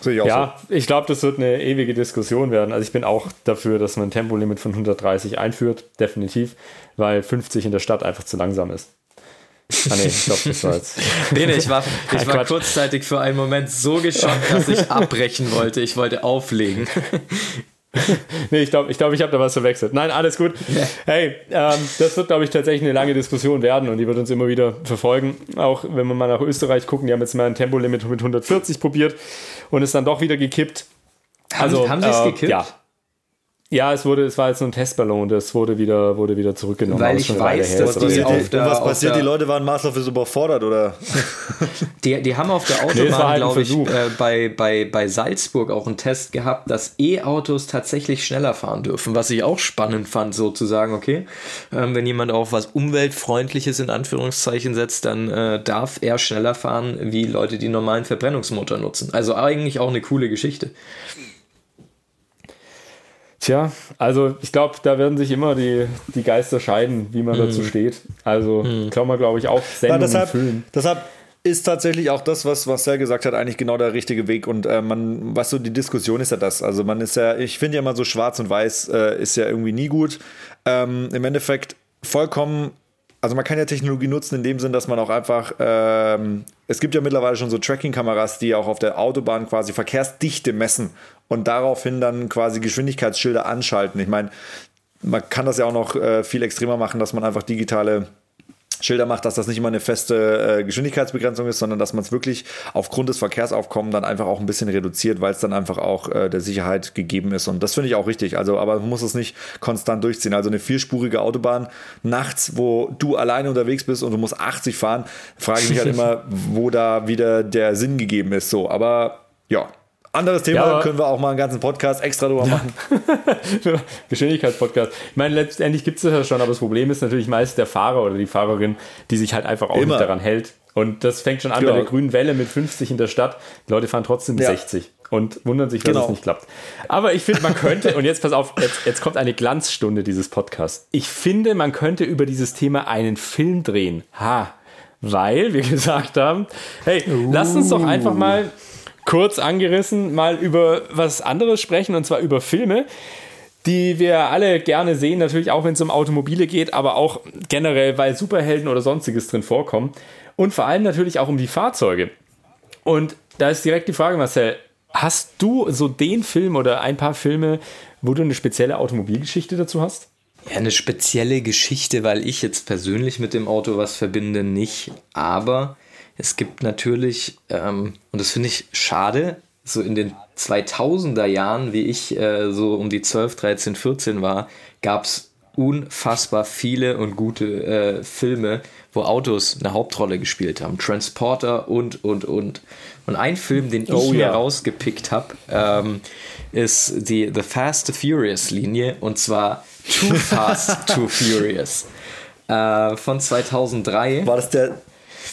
Ich ja, so. ich glaube, das wird eine ewige Diskussion werden. Also ich bin auch dafür, dass man ein Tempolimit von 130 einführt, definitiv, weil 50 in der Stadt einfach zu langsam ist. Ah nee, ich glaube, das war jetzt. *laughs* nee, nee, ich war, *laughs* ich war kurzzeitig für einen Moment so geschockt, dass ich *laughs* abbrechen wollte. Ich wollte auflegen. *laughs* nee, ich glaube, ich, glaub, ich habe da was verwechselt. Nein, alles gut. Hey, ähm, das wird, glaube ich, tatsächlich eine lange Diskussion werden und die wird uns immer wieder verfolgen. Auch wenn wir mal nach Österreich gucken, die haben jetzt mal ein Tempolimit mit 140 probiert und ist dann doch wieder gekippt. Also, haben sie es äh, gekippt? Ja. Ja, es wurde, es war jetzt so ein Testballon, das wurde wieder, wurde wieder zurückgenommen. Weil ich weiß, dass die, die auf der, was passiert? Der, die Leute waren maßlos überfordert, oder? *laughs* Die, die haben auf der Autobahn, nee, halt glaube ich, äh, bei, bei, bei Salzburg auch einen Test gehabt, dass E-Autos tatsächlich schneller fahren dürfen, was ich auch spannend fand, sozusagen, okay, ähm, wenn jemand auf was umweltfreundliches in Anführungszeichen setzt, dann äh, darf er schneller fahren, wie Leute, die normalen Verbrennungsmotor nutzen. Also eigentlich auch eine coole Geschichte. Tja, also ich glaube, da werden sich immer die, die Geister scheiden, wie man mm. dazu steht. Also mm. kann man, glaube ich, auch Sendungen ja, deshalb, füllen. Deshalb ist tatsächlich auch das, was, was er gesagt hat, eigentlich genau der richtige Weg. Und äh, man, was so die Diskussion ist ja das. Also man ist ja, ich finde ja immer so schwarz und weiß äh, ist ja irgendwie nie gut. Ähm, Im Endeffekt vollkommen also man kann ja Technologie nutzen in dem Sinn, dass man auch einfach, ähm, es gibt ja mittlerweile schon so Tracking-Kameras, die auch auf der Autobahn quasi Verkehrsdichte messen und daraufhin dann quasi Geschwindigkeitsschilder anschalten. Ich meine, man kann das ja auch noch äh, viel extremer machen, dass man einfach digitale Schilder macht, dass das nicht immer eine feste äh, Geschwindigkeitsbegrenzung ist, sondern dass man es wirklich aufgrund des Verkehrsaufkommens dann einfach auch ein bisschen reduziert, weil es dann einfach auch äh, der Sicherheit gegeben ist. Und das finde ich auch richtig. Also, aber man muss es nicht konstant durchziehen. Also eine vierspurige Autobahn nachts, wo du alleine unterwegs bist und du musst 80 fahren, frage ich mich halt *laughs* immer, wo da wieder der Sinn gegeben ist. So, aber ja, anderes Thema, ja, können wir auch mal einen ganzen Podcast extra drüber machen. *laughs* Geschwindigkeitspodcast. Ich meine, letztendlich gibt es das ja schon, aber das Problem ist natürlich meist der Fahrer oder die Fahrerin, die sich halt einfach auch Immer. nicht daran hält. Und das fängt schon an genau. bei der grünen Welle mit 50 in der Stadt. Die Leute fahren trotzdem ja. 60 und wundern sich, dass genau. es nicht klappt. Aber ich finde, man könnte, und jetzt pass auf, jetzt, jetzt kommt eine Glanzstunde dieses Podcasts. Ich finde, man könnte über dieses Thema einen Film drehen. Ha, weil wir *laughs* gesagt haben, hey, uh. lass uns doch einfach mal kurz angerissen mal über was anderes sprechen, und zwar über Filme, die wir alle gerne sehen, natürlich auch wenn es um Automobile geht, aber auch generell, weil Superhelden oder sonstiges drin vorkommen. Und vor allem natürlich auch um die Fahrzeuge. Und da ist direkt die Frage, Marcel, hast du so den Film oder ein paar Filme, wo du eine spezielle Automobilgeschichte dazu hast? Ja, eine spezielle Geschichte, weil ich jetzt persönlich mit dem Auto was verbinde, nicht. Aber es gibt natürlich, ähm, und das finde ich schade, so in den 2000er Jahren, wie ich äh, so um die 12, 13, 14 war, gab es unfassbar viele und gute äh, Filme, wo Autos eine Hauptrolle gespielt haben. Transporter und, und, und. Und ein Film, den ich oh, mir ja. rausgepickt habe, ähm, ist die The Fast the Furious Linie und zwar Too Fast, Too Furious *laughs* äh, von 2003. War das der,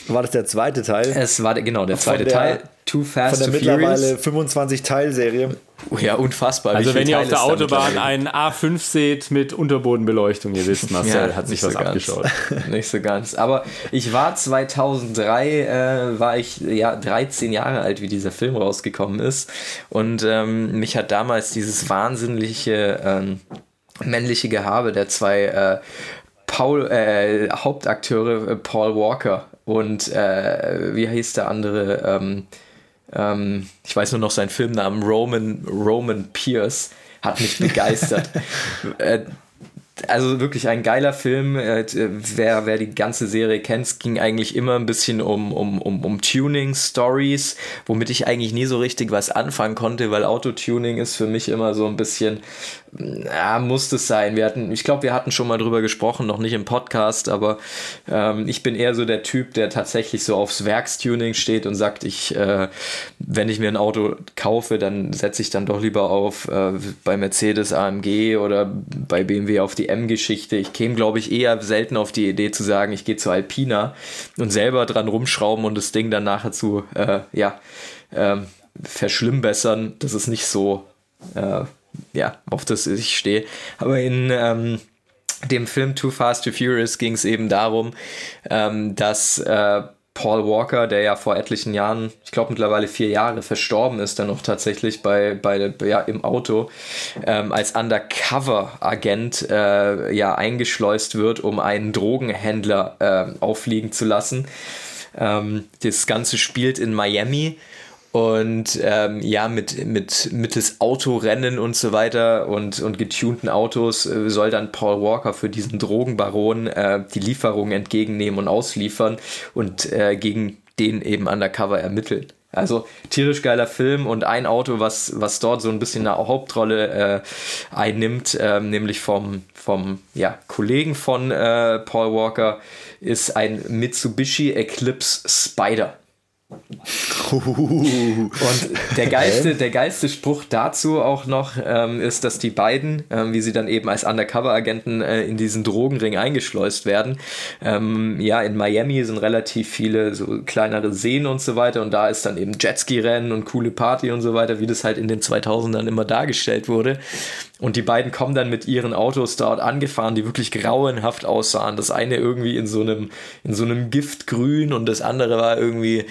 war das der zweite Teil? Es war genau der zweite der, Teil. Too Fast Von der mittlerweile 25 Teilserie. Ja, unfassbar. Also wenn ihr auf der Autobahn einen A5 seht mit Unterbodenbeleuchtung, ihr wisst, Marcel ja, hat sich was so abgeschaut. *laughs* nicht so ganz. Aber ich war 2003, äh, war ich ja 13 Jahre alt, wie dieser Film rausgekommen ist. Und ähm, mich hat damals dieses wahnsinnliche ähm, männliche Gehabe der zwei äh, Paul, äh, Hauptakteure äh, Paul Walker und äh, wie hieß der andere? Ähm, ähm, ich weiß nur noch seinen Filmnamen, Roman, Roman Pierce, hat mich begeistert. *laughs* äh, also wirklich ein geiler Film. Äh, wer, wer die ganze Serie kennt, ging eigentlich immer ein bisschen um, um, um, um Tuning-Stories, womit ich eigentlich nie so richtig was anfangen konnte, weil Autotuning ist für mich immer so ein bisschen, ja, muss es sein. Wir hatten, ich glaube, wir hatten schon mal drüber gesprochen, noch nicht im Podcast, aber ähm, ich bin eher so der Typ, der tatsächlich so aufs Werkstuning steht und sagt, ich, äh, wenn ich mir ein Auto kaufe, dann setze ich dann doch lieber auf äh, bei Mercedes AMG oder bei BMW auf die M-Geschichte. Ich käme, glaube ich, eher selten auf die Idee zu sagen, ich gehe zu Alpina und selber dran rumschrauben und das Ding dann nachher zu, äh, ja, ähm, verschlimmbessern. Das ist nicht so äh, ja, auf das ich stehe. Aber in, ähm, dem Film Too Fast to Furious ging es eben darum, ähm, dass äh, Paul Walker, der ja vor etlichen Jahren, ich glaube mittlerweile vier Jahre, verstorben ist, dann noch tatsächlich bei, bei ja, im Auto, ähm, als Undercover-Agent äh, ja eingeschleust wird, um einen Drogenhändler äh, auffliegen zu lassen. Ähm, das Ganze spielt in Miami und ähm, ja, mit, mit mittels Autorennen und so weiter und, und getunten Autos äh, soll dann Paul Walker für diesen Drogenbaron äh, die Lieferung entgegennehmen und ausliefern und äh, gegen den eben undercover ermitteln. Also tierisch geiler Film und ein Auto, was, was dort so ein bisschen eine Hauptrolle äh, einnimmt, äh, nämlich vom, vom ja, Kollegen von äh, Paul Walker, ist ein Mitsubishi Eclipse Spider. Und der geilste, der geilste Spruch dazu auch noch ähm, ist, dass die beiden, ähm, wie sie dann eben als Undercover-Agenten äh, in diesen Drogenring eingeschleust werden. Ähm, ja, in Miami sind relativ viele so kleinere Seen und so weiter und da ist dann eben Jetski-Rennen und coole Party und so weiter, wie das halt in den 2000ern immer dargestellt wurde. Und die beiden kommen dann mit ihren Autos dort angefahren, die wirklich grauenhaft aussahen. Das eine irgendwie in so einem, in so einem Giftgrün und das andere war irgendwie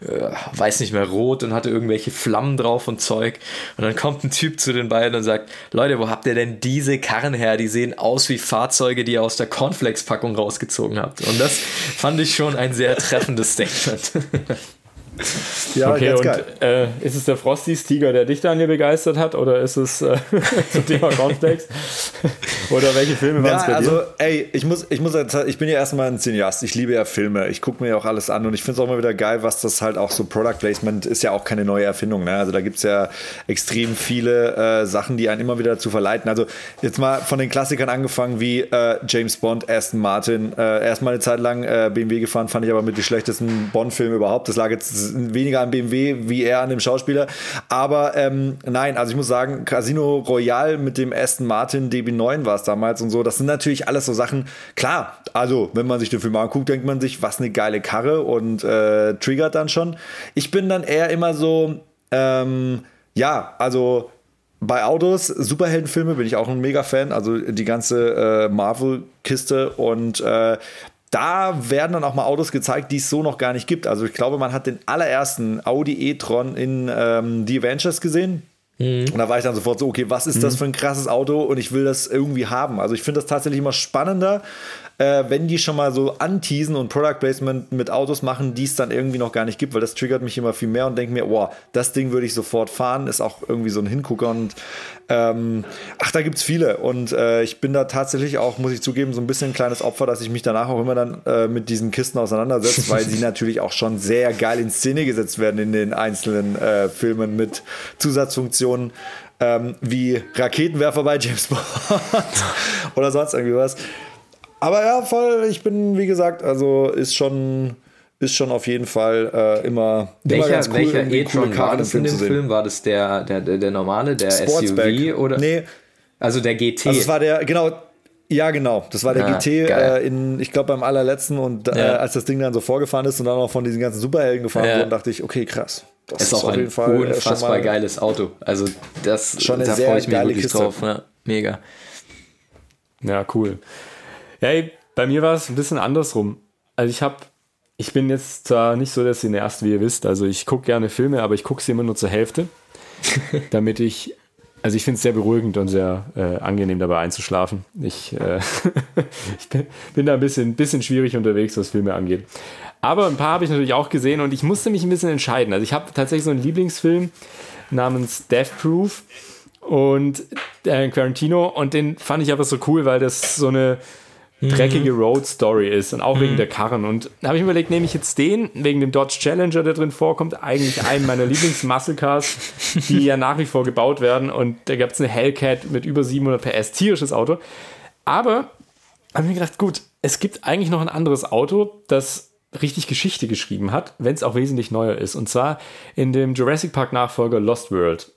weiß nicht mehr, rot und hatte irgendwelche Flammen drauf und Zeug. Und dann kommt ein Typ zu den beiden und sagt, Leute, wo habt ihr denn diese Karren her? Die sehen aus wie Fahrzeuge, die ihr aus der Cornflakes-Packung rausgezogen habt. Und das fand ich schon ein sehr treffendes Statement. *laughs* Ja, okay, und äh, ist es der Frostys Tiger, der dich dann hier begeistert hat, oder ist es äh, *laughs* zum Thema Cornflakes? *laughs* oder welche Filme waren es bei also, dir? ey, ich muss, ich muss, ich bin ja erstmal ein Cineast, ich liebe ja Filme, ich gucke mir ja auch alles an und ich finde es auch immer wieder geil, was das halt auch so Product Placement ist ja auch keine neue Erfindung, ne? Also da gibt es ja extrem viele äh, Sachen, die einen immer wieder dazu verleiten. Also jetzt mal von den Klassikern angefangen wie äh, James Bond, Aston Martin, äh, erstmal eine Zeit lang äh, BMW gefahren, fand ich aber mit die schlechtesten Bond-Filme überhaupt. Das lag jetzt weniger an BMW wie er an dem Schauspieler. Aber ähm, nein, also ich muss sagen, Casino Royale mit dem Aston Martin DB9 war es damals und so. Das sind natürlich alles so Sachen. Klar, also wenn man sich den Film anguckt, denkt man sich, was eine geile Karre und äh, triggert dann schon. Ich bin dann eher immer so, ähm, ja, also bei Autos, Superheldenfilme bin ich auch ein Mega-Fan, also die ganze äh, Marvel-Kiste und äh, da werden dann auch mal Autos gezeigt, die es so noch gar nicht gibt. Also ich glaube, man hat den allerersten Audi e-tron in ähm, The Avengers gesehen. Mhm. Und da war ich dann sofort so, okay, was ist das mhm. für ein krasses Auto und ich will das irgendwie haben. Also ich finde das tatsächlich immer spannender, äh, wenn die schon mal so anteasen und Product Placement mit Autos machen, die es dann irgendwie noch gar nicht gibt, weil das triggert mich immer viel mehr und denke mir, wow, das Ding würde ich sofort fahren, ist auch irgendwie so ein Hingucker und ähm, ach, da gibt es viele und äh, ich bin da tatsächlich auch, muss ich zugeben, so ein bisschen ein kleines Opfer, dass ich mich danach auch immer dann äh, mit diesen Kisten auseinandersetze, weil sie *laughs* natürlich auch schon sehr geil in Szene gesetzt werden in den einzelnen äh, Filmen mit Zusatzfunktionen. Ähm, wie Raketenwerfer bei James Bond *laughs* oder sonst irgendwie was. Aber ja, voll, ich bin, wie gesagt, also ist schon, ist schon auf jeden Fall äh, immer, welcher, immer ganz cool. Welcher E-Tron war das in dem Film? War das der, der, der, der normale, der Sportsback. SUV? Oder? Nee. Also der GT. Also es war der, genau, ja, genau. Das war der ah, GT äh, in, ich glaube, beim allerletzten und äh, ja. als das Ding dann so vorgefahren ist und dann auch von diesen ganzen Superhelden gefahren ja. wurden, dachte ich, okay, krass. Das ist, ist auch ein Fall, äh, unfassbar geiles Auto. Also das schon eine da freue ich mich wirklich Kiste. drauf. Ja, mega. Ja, cool. Ja, bei mir war es ein bisschen andersrum. Also ich habe, ich bin jetzt zwar nicht so der Cineast, wie ihr wisst, also ich gucke gerne Filme, aber ich gucke sie immer nur zur Hälfte, *laughs* damit ich, also ich finde es sehr beruhigend und sehr äh, angenehm dabei einzuschlafen. Ich, äh, *laughs* ich bin, bin, da ein bisschen, bisschen schwierig unterwegs, was Filme angeht. Aber ein paar habe ich natürlich auch gesehen und ich musste mich ein bisschen entscheiden. Also ich habe tatsächlich so einen Lieblingsfilm namens Death Proof und äh, Quarantino und den fand ich aber so cool, weil das so eine dreckige mhm. Road Story ist und auch mhm. wegen der Karren. Und da habe ich mir überlegt, nehme ich jetzt den, wegen dem Dodge Challenger, der drin vorkommt, eigentlich einen meiner Lieblings-Muscle Cars, die ja nach wie vor gebaut werden. Und da gab es eine Hellcat mit über 700 PS, tierisches Auto. Aber habe ich mir gedacht, gut, es gibt eigentlich noch ein anderes Auto, das richtig Geschichte geschrieben hat, wenn es auch wesentlich neuer ist. Und zwar in dem Jurassic Park Nachfolger Lost World.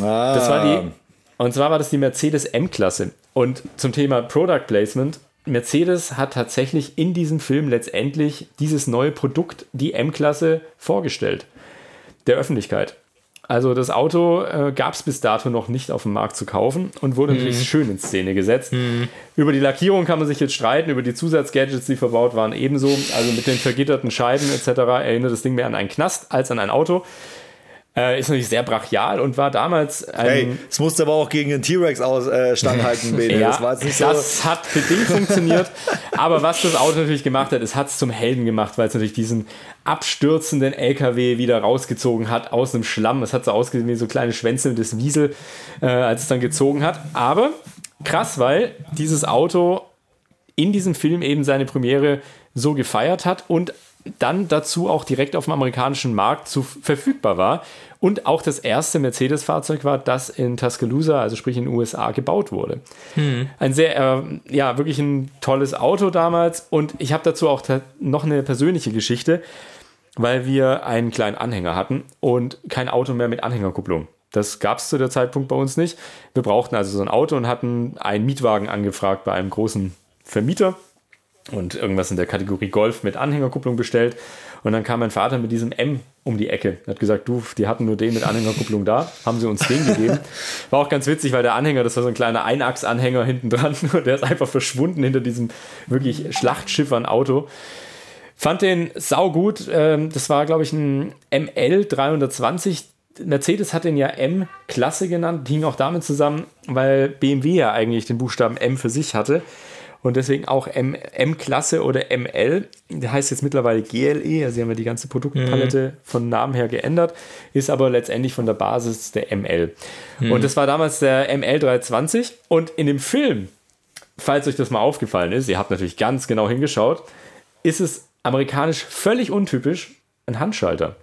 Ah. Das war die und zwar war das die Mercedes M-Klasse. Und zum Thema Product Placement, Mercedes hat tatsächlich in diesem Film letztendlich dieses neue Produkt, die M-Klasse, vorgestellt. Der Öffentlichkeit. Also das Auto äh, gab es bis dato noch nicht auf dem Markt zu kaufen und wurde Mhm. natürlich schön in Szene gesetzt. Über die Lackierung kann man sich jetzt streiten, über die Zusatzgadgets, die verbaut waren, ebenso. Also mit den vergitterten Scheiben etc. erinnert das Ding mehr an einen Knast als an ein Auto. Äh, ist natürlich sehr brachial und war damals ein... Hey, es musste aber auch gegen den T-Rex äh, standhalten, *laughs* Bene. Ja, das war jetzt nicht so. das hat bedingt funktioniert. Aber was das Auto natürlich gemacht hat, es hat es zum Helden gemacht, weil es natürlich diesen abstürzenden LKW wieder rausgezogen hat aus dem Schlamm. Es hat so ausgesehen wie so kleine schwänzelndes Wiesel, äh, als es dann gezogen hat. Aber krass, weil dieses Auto in diesem Film eben seine Premiere so gefeiert hat und dann dazu auch direkt auf dem amerikanischen Markt zu, verfügbar war und auch das erste Mercedes-Fahrzeug war, das in Tuscaloosa, also sprich in den USA, gebaut wurde. Ein sehr, äh, ja, wirklich ein tolles Auto damals und ich habe dazu auch noch eine persönliche Geschichte, weil wir einen kleinen Anhänger hatten und kein Auto mehr mit Anhängerkupplung. Das gab es zu der Zeitpunkt bei uns nicht. Wir brauchten also so ein Auto und hatten einen Mietwagen angefragt bei einem großen Vermieter und irgendwas in der Kategorie Golf mit Anhängerkupplung bestellt. Und dann kam mein Vater mit diesem M um die Ecke. Er hat gesagt, du, die hatten nur den mit Anhängerkupplung da, haben sie uns den gegeben. *laughs* War auch ganz witzig, weil der Anhänger, das war so ein kleiner Einachsanhänger hinten dran *laughs* und der ist einfach verschwunden hinter diesem wirklich Schlachtschiff an Auto. Fand den saugut. Ähm, Das war, glaube ich, ein ML 320. Mercedes hat den ja M-Klasse genannt, hing auch damit zusammen, weil BMW ja eigentlich den Buchstaben M für sich hatte. Und deswegen auch M- M-Klasse oder ML. Der heißt jetzt mittlerweile GLE, also sie haben ja die ganze Produktpalette von Namen her geändert, ist aber letztendlich von der Basis der ML. Und das war damals der ML 320. Und in dem Film, falls euch das mal aufgefallen ist, ihr habt natürlich ganz genau hingeschaut, ist es amerikanisch völlig untypisch ein Handschalter.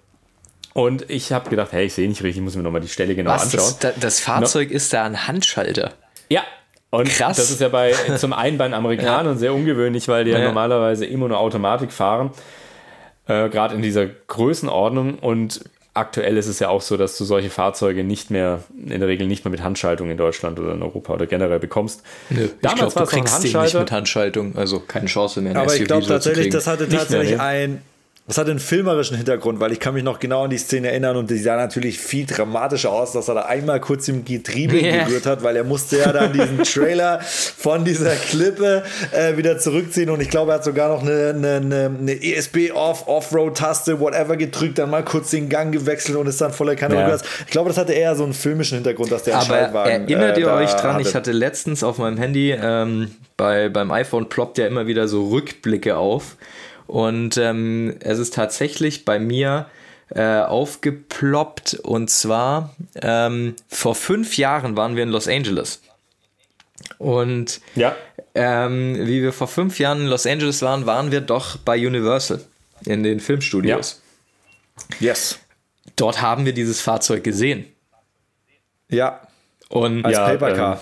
Und ich habe gedacht, hey, ich sehe nicht richtig, ich muss mir nochmal die Stelle genau Was? anschauen. Das, da- das Fahrzeug ist da ein Handschalter. Ja. Und Krass. das ist ja bei zum einen bei den Amerikanern *laughs* sehr ungewöhnlich, weil die ja, Ja. normalerweise immer nur Automatik fahren, äh, gerade in dieser Größenordnung. Und aktuell ist es ja auch so, dass du solche Fahrzeuge nicht mehr, in der Regel nicht mehr mit Handschaltung in Deutschland oder in Europa oder generell bekommst. ich Damals glaube, war du kriegst den nicht mit Handschaltung. Also keine Chance mehr. Aber ich SUV glaube so zu tatsächlich, das hatte tatsächlich ne? ein. Das hat einen filmerischen Hintergrund, weil ich kann mich noch genau an die Szene erinnern und die sah natürlich viel dramatischer aus, dass er da einmal kurz im Getriebe Ja. berührt hat, weil er musste ja dann diesen *laughs* Trailer von dieser Klippe äh, wieder zurückziehen und ich glaube, er hat sogar noch eine, eine, eine, eine ESP Off, Offroad-Taste, whatever gedrückt, dann mal kurz den Gang gewechselt und ist dann voller Kanne Ja. Ich glaube, das hatte eher so einen filmischen Hintergrund, dass der Aber Schaltwagen, erinnert äh, ihr euch dran, hatte. ich hatte letztens auf meinem Handy, ähm, bei, beim iPhone ploppt ja immer wieder so Rückblicke auf. Und ähm, es ist tatsächlich bei mir äh, aufgeploppt. Und zwar ähm, vor fünf Jahren waren wir in Los Angeles. Und Ja. ähm, wie wir vor fünf Jahren in Los Angeles waren, waren wir doch bei Universal in den Filmstudios. Yes. Dort haben wir dieses Fahrzeug gesehen. Ja, Und als Ja, Papercar. ähm,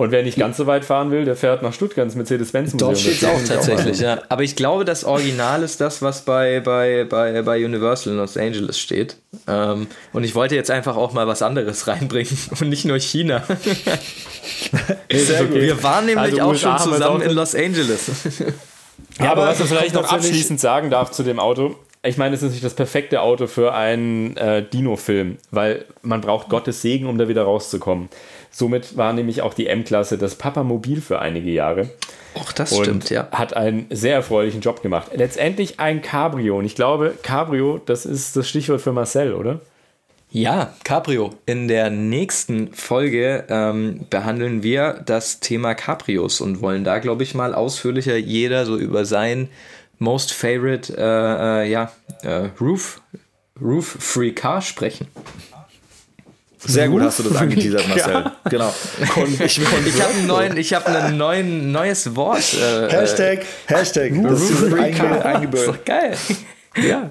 Und wer nicht ganz so weit fahren will, der fährt nach Stuttgart ins Mercedes-Benz-Museum. Dort steht es auch tatsächlich, ja. Aber ich glaube, das Original ist das, was bei, bei, bei, bei Universal in Los Angeles steht. Ähm, und ich wollte jetzt einfach auch mal was anderes *laughs* reinbringen und nicht nur China. *laughs* Gut. Wir waren nämlich Also auch USA schon zusammen auch- in Los Angeles. *laughs* Ja, aber was man vielleicht noch abschließend sagen darf zu dem Auto, ich meine, es ist nicht das perfekte Auto für einen äh, Dino-Film, weil man braucht Gottes Segen, um da wieder rauszukommen. Somit war nämlich auch die M-Klasse das Papamobil für einige Jahre Och, das und stimmt, ja. hat einen sehr erfreulichen Job gemacht. Letztendlich ein Cabrio und ich glaube, Cabrio, das ist das Stichwort für Marcel, oder? Ja, Cabrio. In der nächsten Folge ähm, behandeln wir das Thema Cabrios und wollen da, glaube ich, mal ausführlicher jeder so über sein most favorite äh, äh, ja, äh, Roof, Roof Free Car sprechen. Sehr gut hast du das *laughs* angeteasert, Marcel. Genau. Ich, ich habe einen neuen, ich habe ein neuen, neues Wort. Äh, Hashtag, Hashtag. Das ist einge, *laughs* eingebürgert. doch geil. Ja.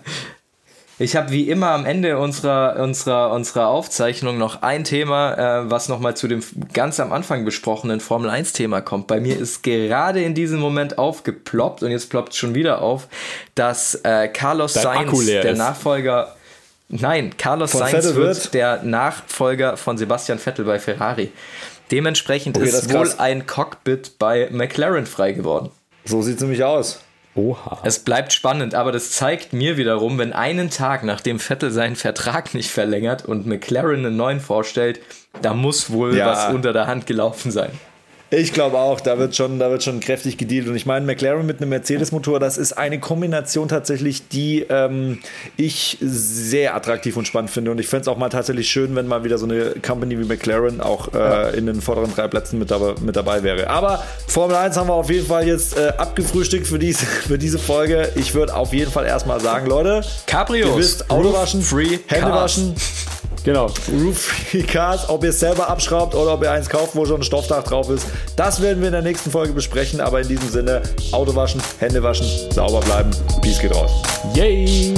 Ich habe wie immer am Ende unserer, unserer, unserer Aufzeichnung noch ein Thema, äh, was nochmal zu dem ganz am Anfang besprochenen Formel 1-Thema kommt. Bei mir ist gerade in diesem Moment aufgeploppt und jetzt ploppt es schon wieder auf, dass äh, Carlos Dein Sainz, der ist. Nachfolger, nein, Carlos Von Sainz Vettel wird wird? der Nachfolger von Sebastian Vettel bei Ferrari. Dementsprechend Okay, ist ist wohl ein Cockpit bei McLaren frei geworden. So sieht es nämlich aus. Oha. Es bleibt spannend, aber das zeigt mir wiederum, wenn einen Tag nachdem Vettel seinen Vertrag nicht verlängert und McLaren einen neuen vorstellt, da muss wohl Ja. was unter der Hand gelaufen sein. Ich glaube auch, da wird schon, da wird schon kräftig gedealt. Und ich meine, McLaren mit einem Mercedes-Motor, das ist eine Kombination tatsächlich, die ähm, ich sehr attraktiv und spannend finde. Und ich fände es auch mal tatsächlich schön, wenn mal wieder so eine Company wie McLaren auch äh, in den vorderen drei Plätzen mit, dabei- mit dabei wäre. Aber Formel 1 haben wir auf jeden Fall jetzt äh, abgefrühstückt für diese, *laughs* für diese Folge. Ich würde auf jeden Fall erstmal sagen, Leute, Cabrios, ihr wisst, Auto waschen, Free Hände waschen, Genau. Roof-Free Cars, ob ihr es selber abschraubt oder ob ihr eins kauft, wo schon ein Stoffdach drauf ist. Das werden wir in der nächsten Folge besprechen. Aber in diesem Sinne, Auto waschen, Hände waschen, sauber bleiben. Peace geht raus. Yay!